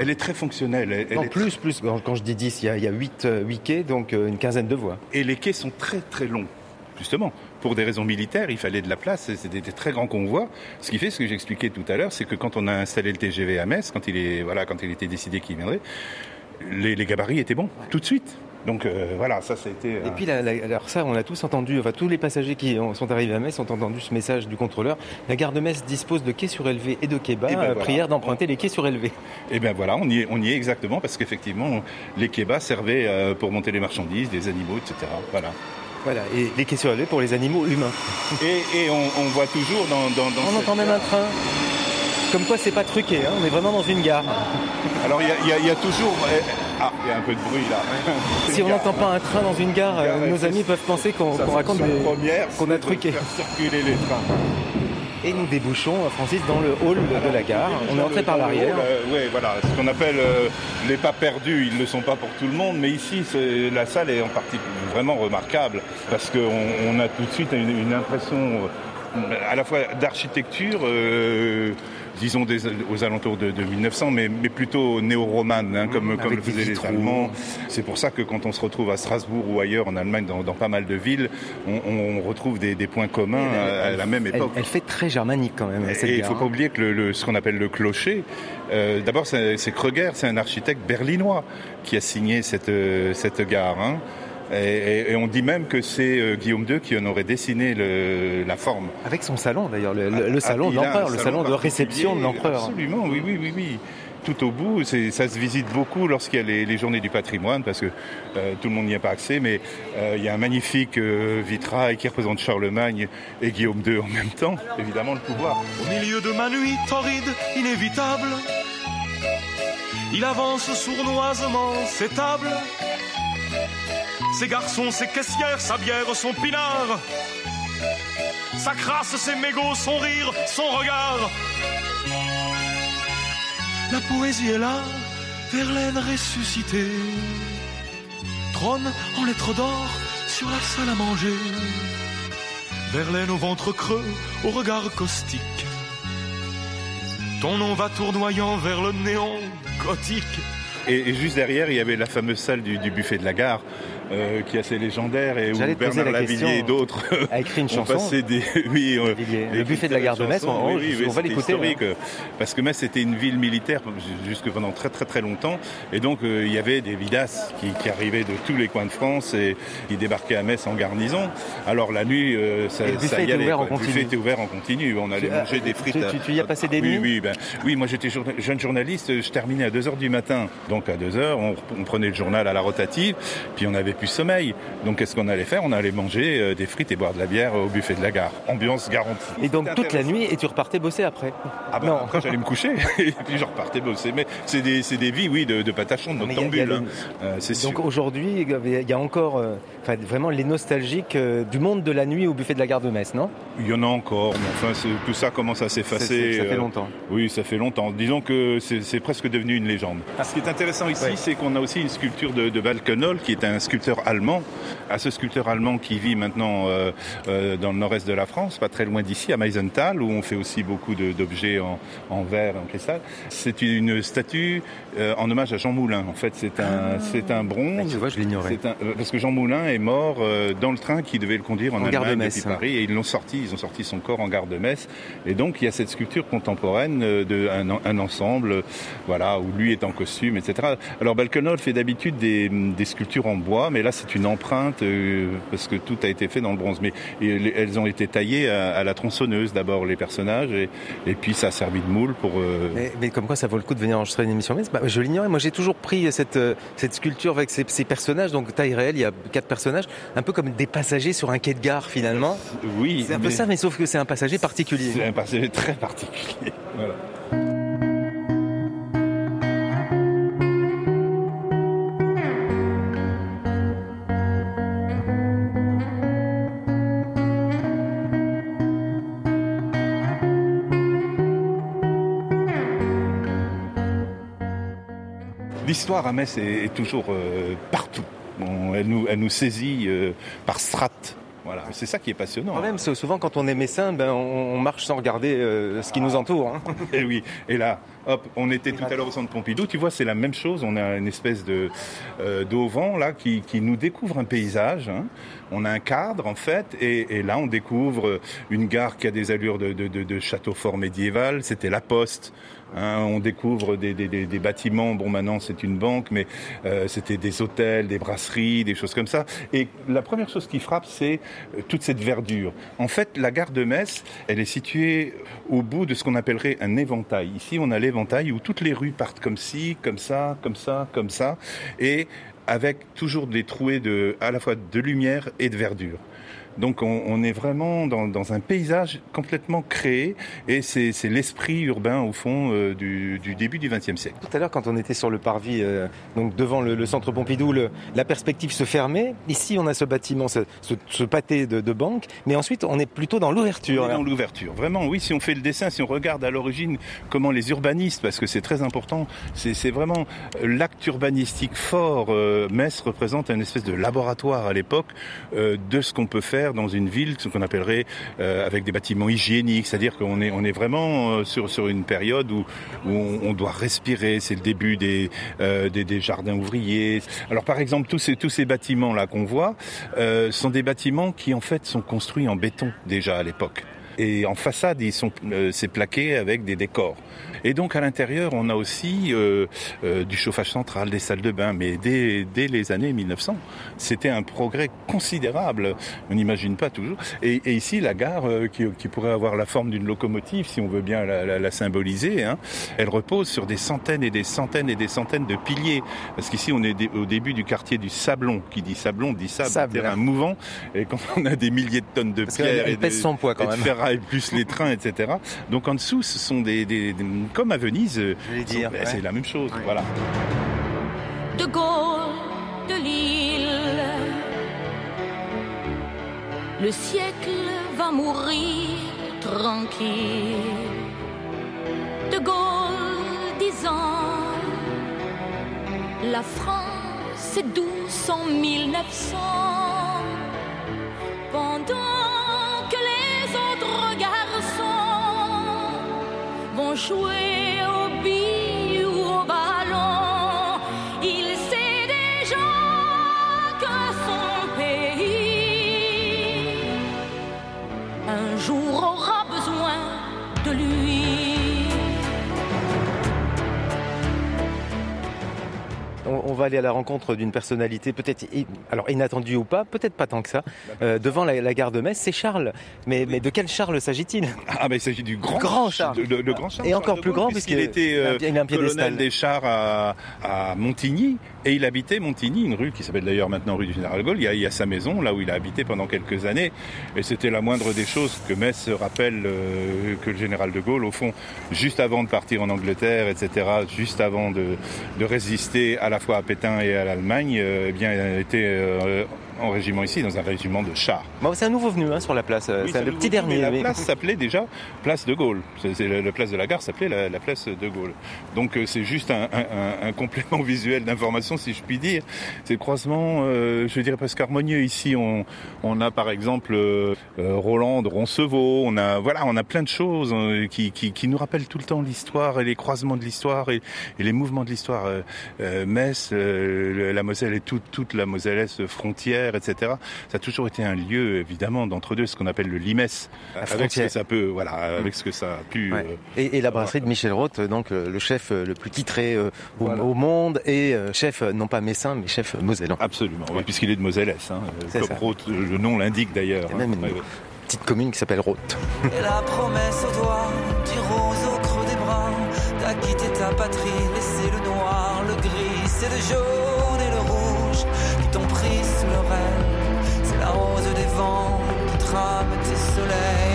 elle est très fonctionnelle. Elle, elle Non, est plus, plus. Quand, quand je dis 10, il y a, il y a 8, quais, donc euh, une quinzaine de voies. Et les quais sont très très longs, justement. Pour des raisons militaires, il fallait de la place, c'était des très grands convois. Ce qui fait, ce que j'expliquais tout à l'heure, c'est que quand on a installé le TGV à Metz, quand il, est, voilà, quand il était décidé qu'il viendrait, les, les gabarits étaient bons, tout de suite. Donc euh, voilà, ça, ça a été... Et puis, la- la- alors ça, on a tous entendu, enfin tous les passagers qui ont- sont arrivés à Metz ont entendu ce message du contrôleur. La gare de Metz dispose de quais surélevés et de quais bas. Eh ben Euh, voilà. Prière d'emprunter les quais surélevés. Et bien voilà, on y est, on y est exactement, parce qu'effectivement, les quais-bas servaient euh, pour monter les marchandises, des animaux, etc. Voilà. Voilà, et les quais surélevés pour les animaux humains. Et, et on, on voit toujours dans... dans, dans On entend même un train. Comme quoi, c'est pas truqué, hein, on est vraiment dans une gare. Alors il y a, y y toujours... eh, Ah, il y a un peu de bruit là. Si on n'entend pas un train dans une gare, euh, Gare, nos amis peuvent penser qu'on qu'on raconte qu'on a truqué. circuler les trains. Et nous débouchons, euh, Francis, dans le hall de la gare. On est entré par l'arrière. oui, voilà, ce qu'on appelle euh, les pas perdus, ils ne le sont pas pour tout le monde, mais ici, la salle est en partie vraiment remarquable parce qu'on on a tout de suite une, une impression euh, à la fois d'architecture, euh, disons des- aux alentours de, de 1900, mais, mais plutôt néo-romane, hein, comme, comme avec le faisaient les. Allemands. C'est pour ça que quand on se retrouve à Strasbourg ou ailleurs en Allemagne, dans, dans pas mal de villes, on, on retrouve des, des points communs à, à la même époque. elle fait très germanique quand même, cette Et il gare. faut pas oublier que le, le- ce qu'on appelle le clocher, euh, d'abord c'est Kreuger, c'est un architecte berlinois qui a signé cette, euh, cette gare. hein. Et, et- et on dit même que c'est euh, Guillaume II qui en aurait dessiné le- la forme. Avec son salon d'ailleurs, le, le- le salon Ah, de l'empereur, le salon de réception de l'empereur. Absolument, oui, oui, oui, oui. Tout au bout, ça se visite beaucoup lorsqu'il y a les, les journées du patrimoine, parce que euh, tout le monde n'y a pas accès, mais euh, il y a un magnifique euh, vitrail qui représente Charlemagne et Guillaume II en même temps, évidemment le pouvoir. Au milieu de ma nuit torride, inévitable, il avance sournoisement ses tables, ses garçons, ses caissières, sa bière, son pinard, sa crasse, ses mégots, son rire, son regard. La poésie est là, Verlaine ressuscité, trône en lettres d'or sur la salle à manger. Verlaine au ventre creux, au regard caustique. Ton nom va tournoyant vers le néon gothique. Et, juste derrière, il y avait la fameuse salle du buffet de la gare, euh, qui est assez légendaire et où Bernard la Lavillier et d'autres a écrit une chanson. passé des oui euh, Le des- buffet de la gare de Metz, chanson, on- oui, oui, on va l'écouter, hein. euh, parce que Metz était une ville militaire jusque pendant très très très longtemps et donc euh, il y avait des vidas qui, qui arrivaient de tous les coins de France et qui débarquaient à Metz en garnison. Alors la nuit euh, ça, Et le buffet ça y allait, ouvert en. Le buffet était ouvert en continu. On allait manger des frites. tu- tu- tu y as passé des oui, nuits Oui, ben, oui, moi j'étais journa- jeune journaliste, je terminais à 2h du matin. Donc à 2h, on, on prenait le journal à la rotative, puis on n'avait plus sommeil. Donc qu'est-ce qu'on allait faire? On allait manger euh, des frites et boire de la bière au buffet de la gare. Ambiance garantie. Et donc toute la nuit, et tu repartais bosser après? Ah bah, après j'allais me coucher et puis je repartais bosser. Mais c'est des, c'est des vies, oui, de, de patachon, de noctambule. le- hein. Euh. Donc aujourd'hui, il y a encore euh, enfin, vraiment les nostalgiques euh, du monde de la nuit au buffet de la gare de Metz, non? Il y en a encore, mais enfin c'est- tout ça commence à s'effacer. C'est- c'est- ça fait euh, longtemps. Oui, ça fait longtemps. Disons que c'est c'est presque devenu une légende. Ce qui est intéressant ici, Ouais. c'est qu'on a aussi une sculpture de, de Balkenhol, qui est un sculpteur allemand. À ce sculpteur allemand qui vit maintenant euh, euh, dans le nord-est de la France, pas très loin d'ici, à Meisenthal, où on fait aussi beaucoup de- d'objets en, en verre en cristal. C'est une statue euh, en hommage à Jean Moulin. En fait, c'est un, c'est un bronze. tu vois, je l'ignorais. Euh, Parce que Jean Moulin est mort euh, dans le train qui devait le conduire en, En de Allemagne Metz. depuis Paris et ils l'ont sorti, ils ont sorti son corps en gare de Metz. Et donc il y a cette sculpture contemporaine euh, de un, un ensemble, voilà, où lui est en costume, etc. Alors Balkenhol fait d'habitude des, des sculptures en bois, mais là c'est une empreinte euh, parce que tout a été fait dans le bronze. Mais et elles ont été taillées à, à la tronçonneuse d'abord les personnages et, et puis ça a servi de moule pour. euh, mais, mais comme quoi ça vaut le coup de venir enregistrer une émission Metz bah, Je l'ignorais, moi j'ai toujours pris cette, euh, cette sculpture avec ces, ces personnages, donc taille réelle, il y a quatre personnages, un peu comme des passagers sur un quai de gare finalement. Oui, C'est un peu mais- ça, mais sauf que c'est un passager particulier. C'est un passager très particulier. Voilà. L'histoire à Metz est, est toujours euh, partout. Bon, elle, nous, elle nous saisit euh, par strates. Voilà, c'est ça qui est passionnant. Quand même, c'est souvent quand on est messin, ben, on, on marche sans regarder euh, ce qui nous entoure. hein. Et oui, et là, hop, on était tout à l'heure au centre Pompidou, tu vois, c'est la même chose, on a une espèce de euh, d'auvent là qui, qui nous découvre un paysage, hein. on a un cadre en fait, et, et là on découvre une gare qui a des allures de, de, de, de château fort médiéval, c'était la poste. Hein. on découvre des, bâtiments, bon maintenant c'est une banque, mais euh, c'était des hôtels, des brasseries, des choses comme ça. Et la première chose qui frappe, c'est euh, toute cette verdure. En fait, la gare de Metz, elle est située au bout de ce qu'on appellerait un éventail. Ici, on a l'éventail où toutes les rues partent comme ci, comme ça, comme ça, comme ça, et avec toujours des trouées de, à la fois de lumière et de verdure. Donc on, on est vraiment dans, dans un paysage complètement créé et c'est l'esprit urbain au fond euh, du, du début du XXe siècle. Tout à l'heure, quand on était sur le parvis, euh, donc devant le, le centre Pompidou, le- la perspective se fermait. Ici, on a ce bâtiment, ce, ce, ce pâté de, de banque, mais ensuite, on est plutôt dans l'ouverture. On est là. dans l'ouverture. Vraiment, oui, si on fait le dessin, si on regarde à l'origine comment les urbanistes, parce que c'est très important, c'est vraiment l'acte urbanistique fort. Euh, Metz représente un espèce de laboratoire à l'époque euh, de ce qu'on peut faire dans une ville, ce qu'on appellerait euh, avec des bâtiments hygiéniques, c'est-à-dire qu'on est, on est vraiment euh, sur, sur une période où, on, doit respirer, c'est le début des, euh, des, des jardins ouvriers. Alors par exemple, tous ces, tous ces bâtiments-là qu'on voit sont des bâtiments qui en fait sont construits en béton déjà à l'époque. Et en façade, ils sont, c'est plaqué avec des décors. Et donc à l'intérieur, on a aussi euh, euh, du chauffage central, des salles de bain. Mais dès, dès les années 1900, c'était un progrès considérable. On n'imagine pas toujours. Et, et ici, la gare, euh, qui, qui pourrait avoir la forme d'une locomotive, si on veut bien la, la- la symboliser, hein, elle repose sur des centaines et des centaines et des centaines de piliers. Parce qu'ici, on est au début du quartier du Sablon. Qui dit Sablon dit sable, Sable. terrain mouvant. Et quand on a des milliers de tonnes de Parce pierres et pèse de, son poids, quand et de même. ferraille, plus les trains, etc. Donc en dessous, ce sont des, des- des- comme à Venise, euh, ouais. c'est la même chose. Voilà. de Gaulle, de Lille. Le siècle va mourir tranquille. De Gaulle disant La France est douce en 1900. Vont jouer va aller à la rencontre d'une personnalité peut-être alors inattendue ou pas, peut-être pas tant que ça. Euh, devant la, la gare de Metz, c'est Charles. Mais, mais de quel Charles s'agit-il? Ah, mais il s'agit du grand, Grand Charles. de- le, le grand Charles. Et encore Charles plus grand, puisqu'il était euh, il a un piédestal. colonel des chars à, à Montigny et il habitait Montigny, une rue qui s'appelle d'ailleurs maintenant rue du Général Gaulle. Il y, a, sa maison là où il a habité pendant quelques années et c'était la moindre des choses que Metz rappelle euh, que le général de Gaulle, au fond, juste avant de partir en Angleterre, etc., juste avant de, de résister à la fois à Pétain et à l'Allemagne, euh, eh bien, était euh, en régiment ici, dans un régiment de chars. Bon, c'est un nouveau venu hein, sur la place. euh, Oui, c'est le petit dernier. mais La mais- place s'appelait déjà Place de Gaulle. C'est, la, la place de la gare s'appelait la, la place de Gaulle. Donc euh, c'est juste un, un- un- un complément visuel d'information, si je puis dire. C'est croisement, euh, je dirais presque harmonieux. Ici, on, on a par exemple euh, Roland de Roncevaux. On a voilà, on a plein de choses euh, qui, qui, qui nous rappellent tout le temps l'histoire et les croisements de l'histoire et, et les mouvements de l'histoire. Metz, la Moselle et toute, toute la Mosellesse frontière, etc. Ça a toujours été un lieu, évidemment, d'entre-deux, ce qu'on appelle le limès, La avec ce que ça peut, voilà, avec ce que ça a pu. Ouais. euh, Et, et la brasserie de Michel Roth, donc euh, le chef euh, le plus titré euh, au, au monde et euh, chef euh, non pas messin mais chef euh, mosellan. Absolument, oui, puisqu'il est de Mosellès, hein, euh. Roth, euh, le nom l'indique d'ailleurs. A même hein. une Ouais, ouais. petite commune qui s'appelle Roth. Et la promesse au doigt, du rose au creux des bras. T'as quitté ta patrie, laissé le noir, le gris, c'est le jaune et le rouge qui t'ont pris trame tes soleils.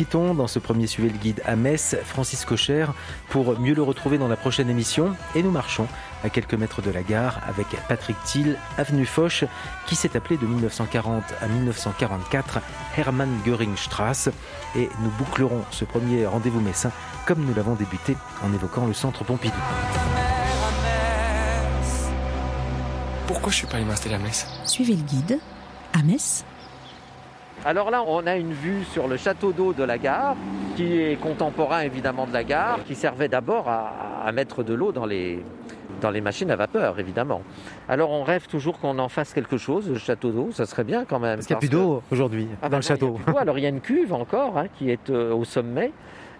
Quittons dans ce premier Suivez le guide à Metz Francis Cocher pour mieux le retrouver dans la prochaine émission et nous marchons à quelques mètres de la gare avec Patrick Thiel, avenue Foch, qui s'est appelée de 1940 à 1944 Hermann Göring Strasse et nous bouclerons ce premier rendez-vous messin comme nous l'avons débuté en évoquant le centre Pompidou. Pourquoi je suis pas allé m'installer à Metz? Suivez le guide à Metz. Alors là, on a une vue sur le château d'eau de la gare, qui est contemporain évidemment de la gare, qui servait d'abord à, à mettre de l'eau dans les, dans les machines à vapeur, évidemment. Alors on rêve toujours qu'on en fasse quelque chose, le château d'eau, ça serait bien quand même. Parce qu'il n'y a plus que- d'eau aujourd'hui Ah dans bah le non, il y a château. plus. Alors il y a une cuve encore hein, qui est euh, au sommet.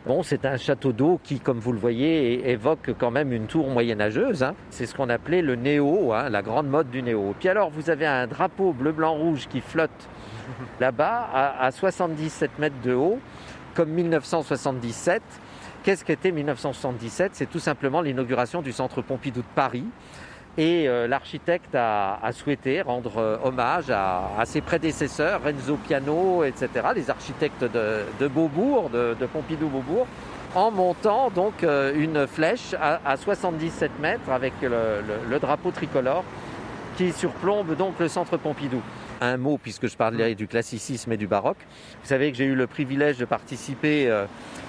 Bon, c'est un château d'eau qui, comme vous le voyez, évoque quand même une tour moyenâgeuse. hein. C'est ce qu'on appelait le néo, hein, la grande mode du néo. Puis alors, vous avez un drapeau bleu, blanc, rouge qui flotte là-bas à, à 77 mètres de haut, comme 1977. Qu'est-ce qu'était 1977 C'est tout simplement l'inauguration du centre Pompidou de Paris. Et euh, l'architecte a, souhaité rendre euh, hommage à, ses prédécesseurs, Renzo Piano, etc., les architectes de, Beaubourg, de, Pompidou-Beaubourg, en montant donc euh, une flèche à, à 77 mètres avec le, le- le drapeau tricolore qui surplombe donc le centre Pompidou. Un mot, puisque je parlais du classicisme et du baroque. Vous savez que j'ai eu le privilège de participer euh,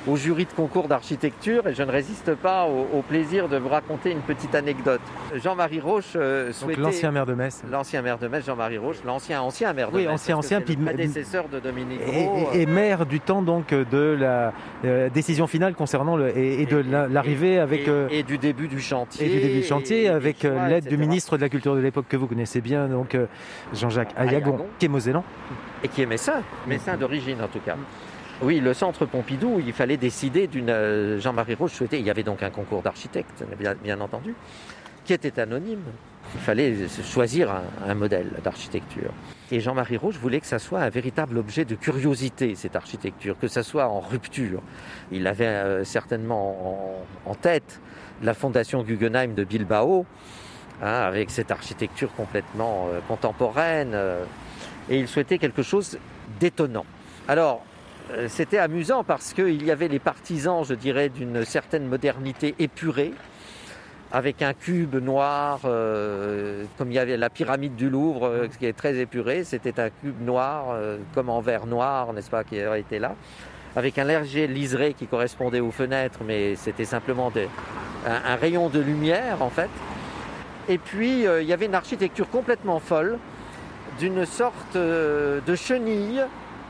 au jury de concours d'architecture et je ne résiste pas au, au plaisir de vous raconter une petite anecdote. Jean-Marie Roche euh, souhaitait... l'ancien maire de Metz. L'ancien maire de Metz, Jean-Marie Roche, l'ancien ancien maire de Oui, Metz. ancien, que ancien, puis m- prédécesseur de Dominique Et, Gros. et- et maire du temps donc de la euh, décision finale concernant le et, et de la- l'arrivée avec et, euh, du début du chantier. et du début du chantier avec euh, l'aide du ministre de la culture de l'époque que vous connaissez bien donc euh, Jean-Jacques Ayagon, Qui est mosellan. Et qui est messin, messin d'origine en tout cas. Oui, le centre Pompidou, il fallait décider d'une. euh, Jean-Marie Roche souhaitait. Il y avait donc un concours d'architectes, bien, bien entendu, qui était anonyme. Il fallait choisir un, un modèle d'architecture. Et Jean-Marie Roche voulait que ça soit un véritable objet de curiosité, cette architecture, que ça soit en rupture. Il avait euh, certainement en, en tête la fondation Guggenheim de Bilbao, hein, avec cette architecture complètement euh, contemporaine. euh, et il souhaitait quelque chose d'étonnant. Alors, euh, c'était amusant parce qu'il y avait les partisans, je dirais, d'une certaine modernité épurée, avec un cube noir, comme il y avait la pyramide du Louvre, qui est très épuré. C'était un cube noir, comme en verre noir, n'est-ce pas, qui été là, avec un léger liseré qui correspondait aux fenêtres, mais c'était simplement un rayon de lumière, en fait. Et puis, euh, il y avait une architecture complètement folle, d'une sorte euh, de chenille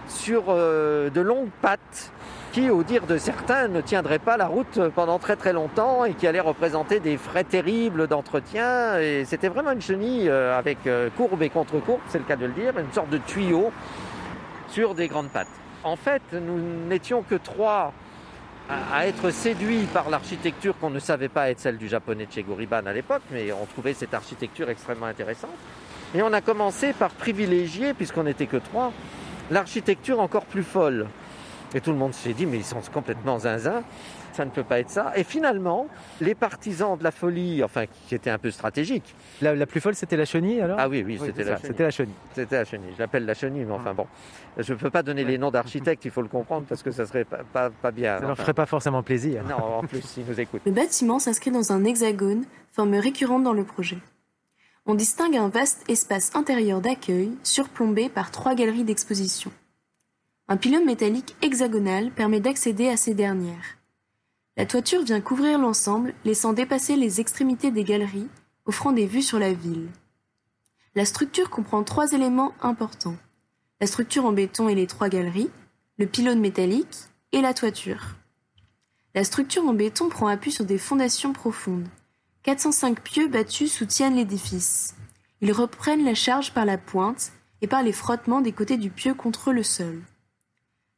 sur euh, de longues pattes qui, au dire de certains, ne tiendraient pas la route pendant très très longtemps et qui allaient représenter des frais terribles d'entretien. Et c'était vraiment une chenille avec courbe et contre-courbe, c'est le cas de le dire, une sorte de tuyau sur des grandes pattes. En fait, nous n'étions que trois à, être séduits par l'architecture qu'on ne savait pas être celle du japonais de Chegoriban à l'époque, mais on trouvait cette architecture extrêmement intéressante. Et on a commencé par privilégier, puisqu'on n'était que trois, l'architecture encore plus folle. Et tout le monde s'est dit, mais ils sont complètement zinzin, ça ne peut pas être ça. Et finalement, les partisans de la folie, enfin, qui étaient un peu stratégiques. La, la plus folle, c'était la chenille alors? Ah oui, oui, Oui, c'était la ça, chenille. c'était la chenille. C'était la chenille. Je l'appelle la chenille, mais enfin bon. Je ne peux pas donner les noms d'architectes, il faut le comprendre, parce que ça serait pas, pas, pas bien. Ça leur Enfin, ferait pas forcément plaisir. Non, en plus, s'ils nous écoutent. Le bâtiment s'inscrit dans un hexagone, forme récurrente dans le projet. On distingue un vaste espace intérieur d'accueil, surplombé par trois galeries d'exposition. Un pylône métallique hexagonal permet d'accéder à ces dernières. La toiture vient couvrir l'ensemble, laissant dépasser les extrémités des galeries, offrant des vues sur la ville. La structure comprend trois éléments importants. La structure en béton et les trois galeries, le pylône métallique et la toiture. La structure en béton prend appui sur des fondations profondes. 405 pieux battus soutiennent l'édifice. Ils reprennent la charge par la pointe et par les frottements des côtés du pieu contre le sol.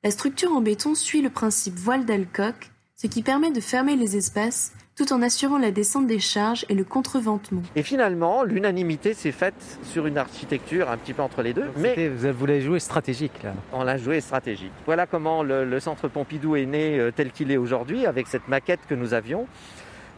La structure en béton suit le principe voile d'Alcock, ce qui permet de fermer les espaces tout en assurant la descente des charges et le contreventement. Et finalement, l'unanimité s'est faite sur une architecture un petit peu entre les deux, mais Vous l'avez joué stratégique là. on l'a joué stratégique. Voilà comment le, le centre Pompidou est né euh, tel qu'il est aujourd'hui, avec cette maquette que nous avions,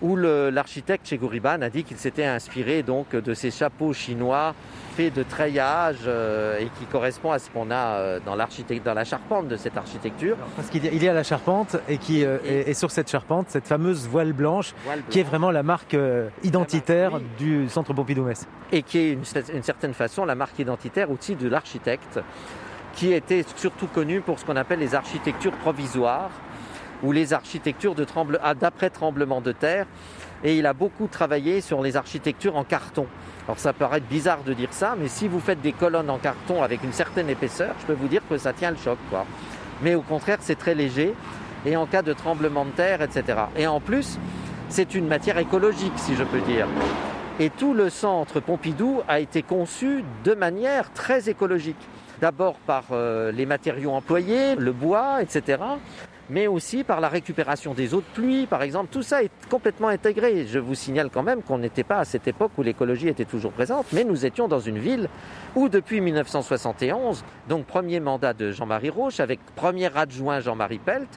où l'architecte chez Gouriban a dit qu'il s'était inspiré donc de ces chapeaux chinois de treillage euh, et qui correspond à ce qu'on a euh, dans, dans la charpente de cette architecture. Parce qu'il y a- il y a la charpente et qui euh, est, est sur cette charpente, cette fameuse voile blanche, Voile qui est vraiment la marque euh, identitaire du centre Pompidou-Metz. et qui est une, une certaine façon la marque identitaire aussi de l'architecte, qui était surtout connu pour ce qu'on appelle les architectures provisoires ou les architectures de tremble- ah, d'après tremblement de terre. Et il a beaucoup travaillé sur les architectures en carton. Alors ça paraît bizarre de dire ça, mais si vous faites des colonnes en carton avec une certaine épaisseur, je peux vous dire que ça tient le choc. Quoi. Mais au contraire, c'est très léger. Et en cas de tremblement de terre, etc. Et en plus, c'est une matière écologique, si je peux dire. Et tout le centre Pompidou a été conçu de manière très écologique. D'abord par euh, les matériaux employés, le bois, etc. Mais aussi par la récupération des eaux de pluie, par exemple. Tout ça est complètement intégré. Je vous signale quand même qu'on n'était pas à cette époque où l'écologie était toujours présente, mais nous étions dans une ville où depuis 1971, donc premier mandat de Jean-Marie Roche, avec premier adjoint Jean-Marie Pelt,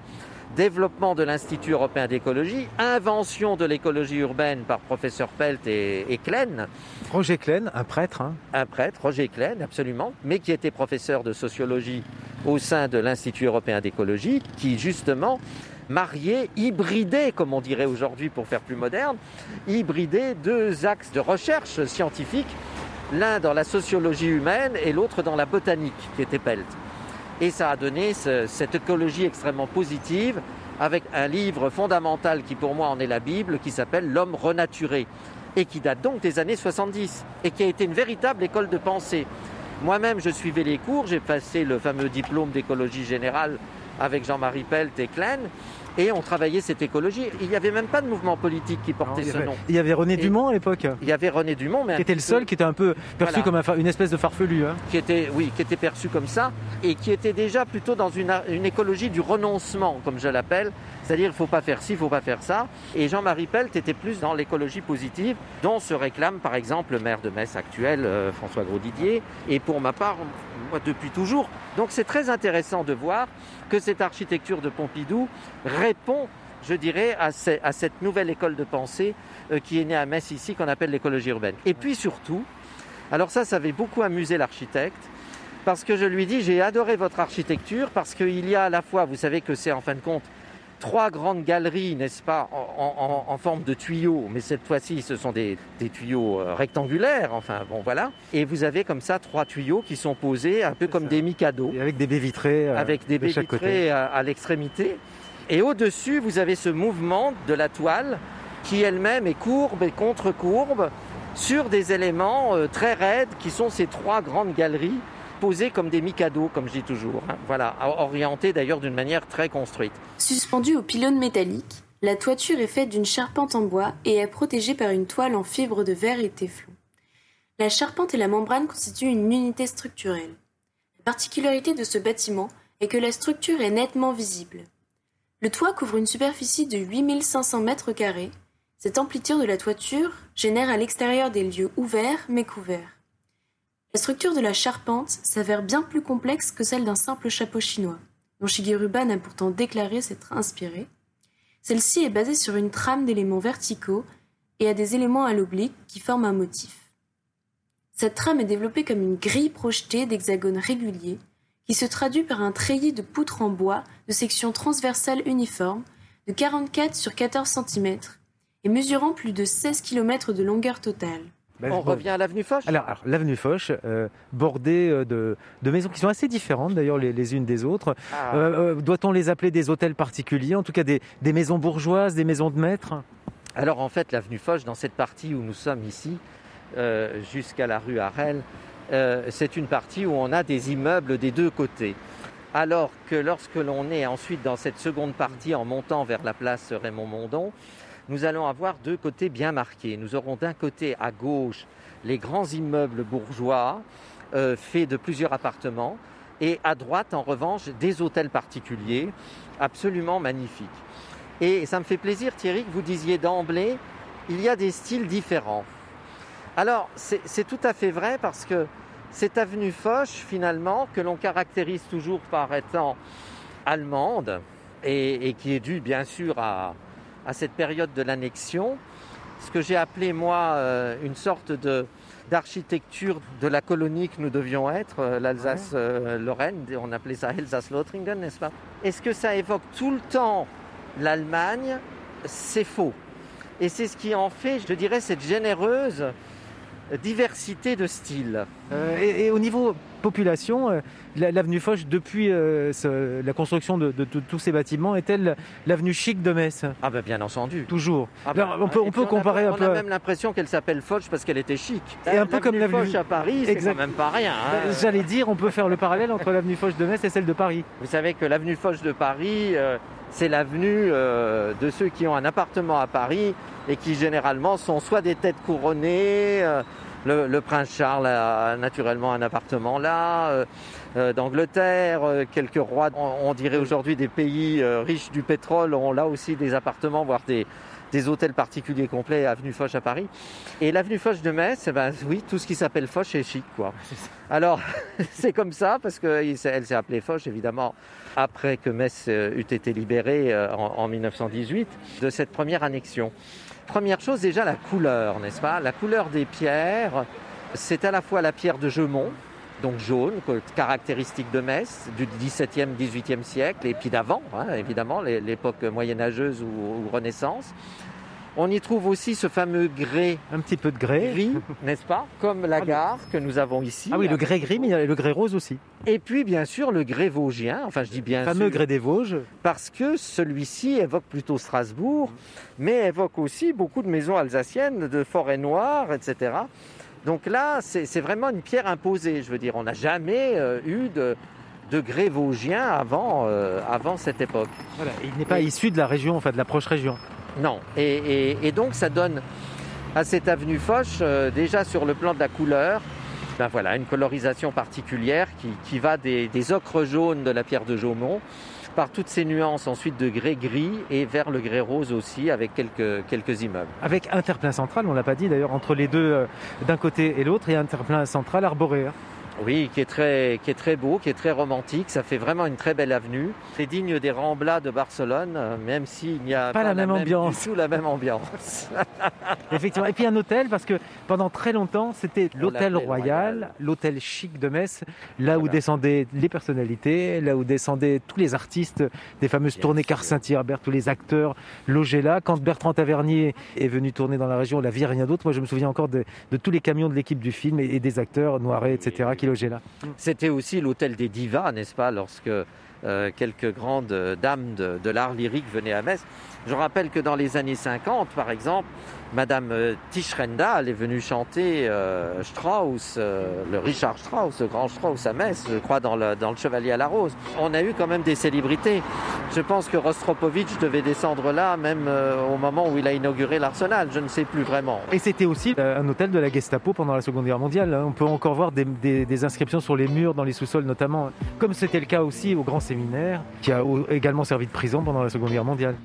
développement de l'Institut européen d'écologie, invention de l'écologie urbaine par professeur Pelt et, et Klein, Roger Klein, un prêtre, hein, un prêtre, Roger Klein, absolument, mais qui était professeur de sociologie au sein de l'Institut européen d'écologie, qui justement mariait, hybridait, comme on dirait aujourd'hui pour faire plus moderne, hybridait deux axes de recherche scientifique, l'un dans la sociologie humaine et l'autre dans la botanique, qui était Pelt. Et ça a donné ce- cette écologie extrêmement positive avec un livre fondamental qui pour moi en est la Bible, qui s'appelle L'homme renaturé, et qui date donc des années 70, et qui a été une véritable école de pensée. Moi-même, je suivais les cours, j'ai passé le fameux diplôme d'écologie générale avec Jean-Marie Pelt et Klein, et on travaillait cette écologie. Il n'y avait même pas de mouvement politique qui portait ce avait, nom. il y avait René Et- Dumont à l'époque, Il y avait René Dumont, mais qui était le seul qui était un peu perçu Voilà. comme un une espèce de farfelu. hein. qui était, oui, qui était perçu comme ça et qui était déjà plutôt dans une, une écologie du renoncement, comme je l'appelle. C'est-à-dire, il ne faut pas faire ci, il ne faut pas faire ça. Et Jean-Marie Pelt était plus dans l'écologie positive, dont se réclame par exemple le maire de Metz actuel, euh, François Grosdidier. Et pour ma part, moi, depuis toujours. Donc c'est très intéressant de voir que cette architecture de Pompidou répond, je dirais, à, ce- à cette nouvelle école de pensée euh, qui est née à Metz ici, qu'on appelle l'écologie urbaine. Et puis surtout, alors ça, ça avait beaucoup amusé l'architecte, parce que je lui dis, j'ai adoré votre architecture, parce qu'il y a à la fois, vous savez que c'est en fin de compte trois grandes galeries, n'est-ce pas, en, forme de tuyaux, mais cette fois-ci, ce sont des, tuyaux euh, rectangulaires, enfin, bon, voilà. Et vous avez comme ça trois tuyaux qui sont posés un peu comme des micados. avec des baies vitrées. avec des baies vitrées à l'extrémité. Et au-dessus, vous avez ce mouvement de la toile qui elle-même est courbe et contre-courbe sur des éléments euh, très raides qui sont ces trois grandes galeries posées comme des micados, comme je dis toujours. Hein. Voilà, orientées d'ailleurs d'une manière très construite. Suspendue au pylône métallique, la toiture est faite d'une charpente en bois et est protégée par une toile en fibre de verre et téflon. La charpente et la membrane constituent une unité structurelle. La particularité de ce bâtiment est que la structure est nettement visible. Le toit couvre une superficie de 8500 mètres carrés cette amplitude de la toiture génère à l'extérieur des lieux ouverts mais couverts. La structure de la charpente s'avère bien plus complexe que celle d'un simple chapeau chinois, dont Shigeru Ban a pourtant déclaré s'être inspiré. Celle-ci est basée sur une trame d'éléments verticaux et a des éléments à l'oblique qui forment un motif. Cette trame est développée comme une grille projetée d'hexagones réguliers qui se traduit par un treillis de poutres en bois de section transversale uniforme de 44 sur 14 cm et mesurant plus de 16 km de longueur totale. Ben, On revient à l'avenue Foch Alors, l'avenue Foch, euh, bordée euh, de, maisons qui sont assez différentes d'ailleurs les, unes des autres. Ah. Euh, doit-on les appeler des hôtels particuliers En tout cas des, maisons bourgeoises, des maisons de maîtres? Alors en fait, l'avenue Foch, dans cette partie où nous sommes ici, jusqu'à la rue Harel, c'est une partie où on a des immeubles des deux côtés. Alors que lorsque l'on est ensuite dans cette seconde partie en montant vers la place Raymond Mondon, nous allons avoir deux côtés bien marqués. Nous aurons d'un côté à gauche les grands immeubles bourgeois euh, faits de plusieurs appartements et à droite en revanche des hôtels particuliers absolument magnifiques. Et ça me fait plaisir Thierry que vous disiez d'emblée, il y a des styles différents. Alors c'est tout à fait vrai parce que cette avenue Foch finalement que l'on caractérise toujours par étant allemande et qui est due bien sûr à, à cette période de l'annexion, ce que j'ai appelé moi euh, une sorte de d'architecture de la colonie que nous devions être, euh, l'Alsace-Lorraine, on appelait ça Elsass-Lothringen, n'est-ce pas? Est-ce que ça évoque tout le temps l'Allemagne? C'est faux. Et c'est ce qui en fait, je dirais, cette généreuse diversité de styles. Euh, et, au niveau population, euh, l'avenue Foch, depuis euh, la construction de, tous ces bâtiments, est-elle l'avenue chic de Metz? Ah ben bien entendu. Toujours. Ah ben, on peut, on peut comparer un peu. On a même l'impression qu'elle s'appelle Foch parce qu'elle était chic. Et un peu comme l'avenue Foch à Paris, c'est quand même pas rien. Hein. J'allais dire, on peut faire le parallèle entre l'avenue Foch de Metz et celle de Paris. Vous savez que l'avenue Foch de Paris, c'est l'avenue de ceux qui ont un appartement à Paris et qui généralement sont soit des têtes couronnées, le, prince Charles a naturellement un appartement là, euh, euh, d'Angleterre, euh, quelques rois, on, dirait aujourd'hui des pays riches du pétrole, ont là aussi des appartements, voire des, hôtels particuliers complets, avenue Foch à Paris. Et l'avenue Foch de Metz, eh ben, oui, tout ce qui s'appelle Foch est chic, quoi. Alors, c'est comme ça, parce qu'elle s'est appelée Foch, évidemment, après que Metz eût été libérée en 1918 de cette première annexion. Première chose, déjà la couleur, n'est-ce pas? La couleur des pierres, c'est à la fois la pierre de Gemont, donc jaune, caractéristique de Metz, du XVIIe, XVIIIe siècle, et puis d'avant, hein, évidemment, l'époque moyenâgeuse ou Renaissance. On y trouve aussi ce fameux grès. Un petit peu de grès. Gris, n'est-ce pas Comme la ah, gare que nous avons ici. Ah oui, le grès gris, mais il y a le grès rose aussi. Et puis, bien sûr, le grès vosgien. Enfin, je dis bien le fameux grès des Vosges. Parce que celui-ci évoque plutôt Strasbourg, mais évoque aussi beaucoup de maisons alsaciennes, de forêts noires, etc. Donc là, c'est vraiment une pierre imposée. Je veux dire, on n'a jamais euh, eu de, de grès vosgien avant, euh, avant cette époque. Voilà, il n'est pas issu de la région, enfin de la proche région. Non. Et, donc ça donne à cette avenue Foch, euh, déjà sur le plan de la couleur, ben voilà, une colorisation particulière qui, va des, ocres jaunes de la pierre de Jaumont par toutes ces nuances ensuite de grès gris et vers le grès rose aussi avec quelques, immeubles. Avec interplein central, on l'a pas dit d'ailleurs, entre les deux, euh, d'un côté et l'autre, a interplein central arboré. Oui, qui est, très, qui est très beau, qui est très romantique. Ça fait vraiment une très belle avenue. C'est digne des Ramblas de Barcelone, euh, même s'il n'y a pas, la, même ambiance. Du tout la même ambiance. Effectivement. Et puis un hôtel, parce que pendant très longtemps, c'était l'hôtel royal, l'hôtel chic de Metz, là où descendaient les personnalités, là où descendaient tous les artistes des fameuses tournées Car Saint-Herbert, tous les acteurs logés là. Quand Bertrand Tavernier est venu tourner dans la région, la vie rien d'autre. Moi, je me souviens encore de, tous les camions de l'équipe du film et, des acteurs, Noiret, etc., qui C'était aussi l'hôtel des divas, n'est-ce pas, lorsque euh, quelques grandes dames de, de l'art lyrique venaient à Metz. Je rappelle que dans les années 50, par exemple, Madame euh, Tischrenda, elle est venue chanter euh, Strauss, euh, le Richard Strauss, le grand Strauss à Metz, je crois, dans le, dans le Chevalier à la Rose. On a eu quand même des célébrités. Je pense que Rostropovitch devait descendre là, même au moment où il a inauguré l'Arsenal. Je ne sais plus vraiment. Et c'était aussi un hôtel de la Gestapo pendant la Seconde Guerre mondiale. On peut encore voir des, des inscriptions sur les murs, dans les sous-sols notamment, comme c'était le cas aussi au Grand Séminaire, qui a également servi de prison pendant la Seconde Guerre mondiale.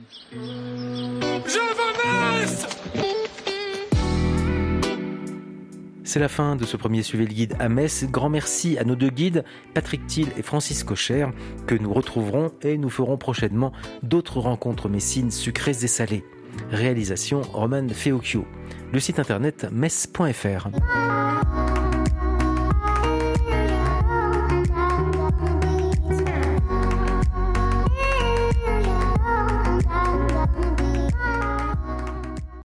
C'est la fin de ce premier Suivez le guide à Metz. Grand merci à nos deux guides, Patrick Thiel et Francis Cocher, que nous retrouverons et nous ferons prochainement d'autres rencontres messines sucrées et salées. Réalisation Roman Feocchio. Le site internet metz.fr.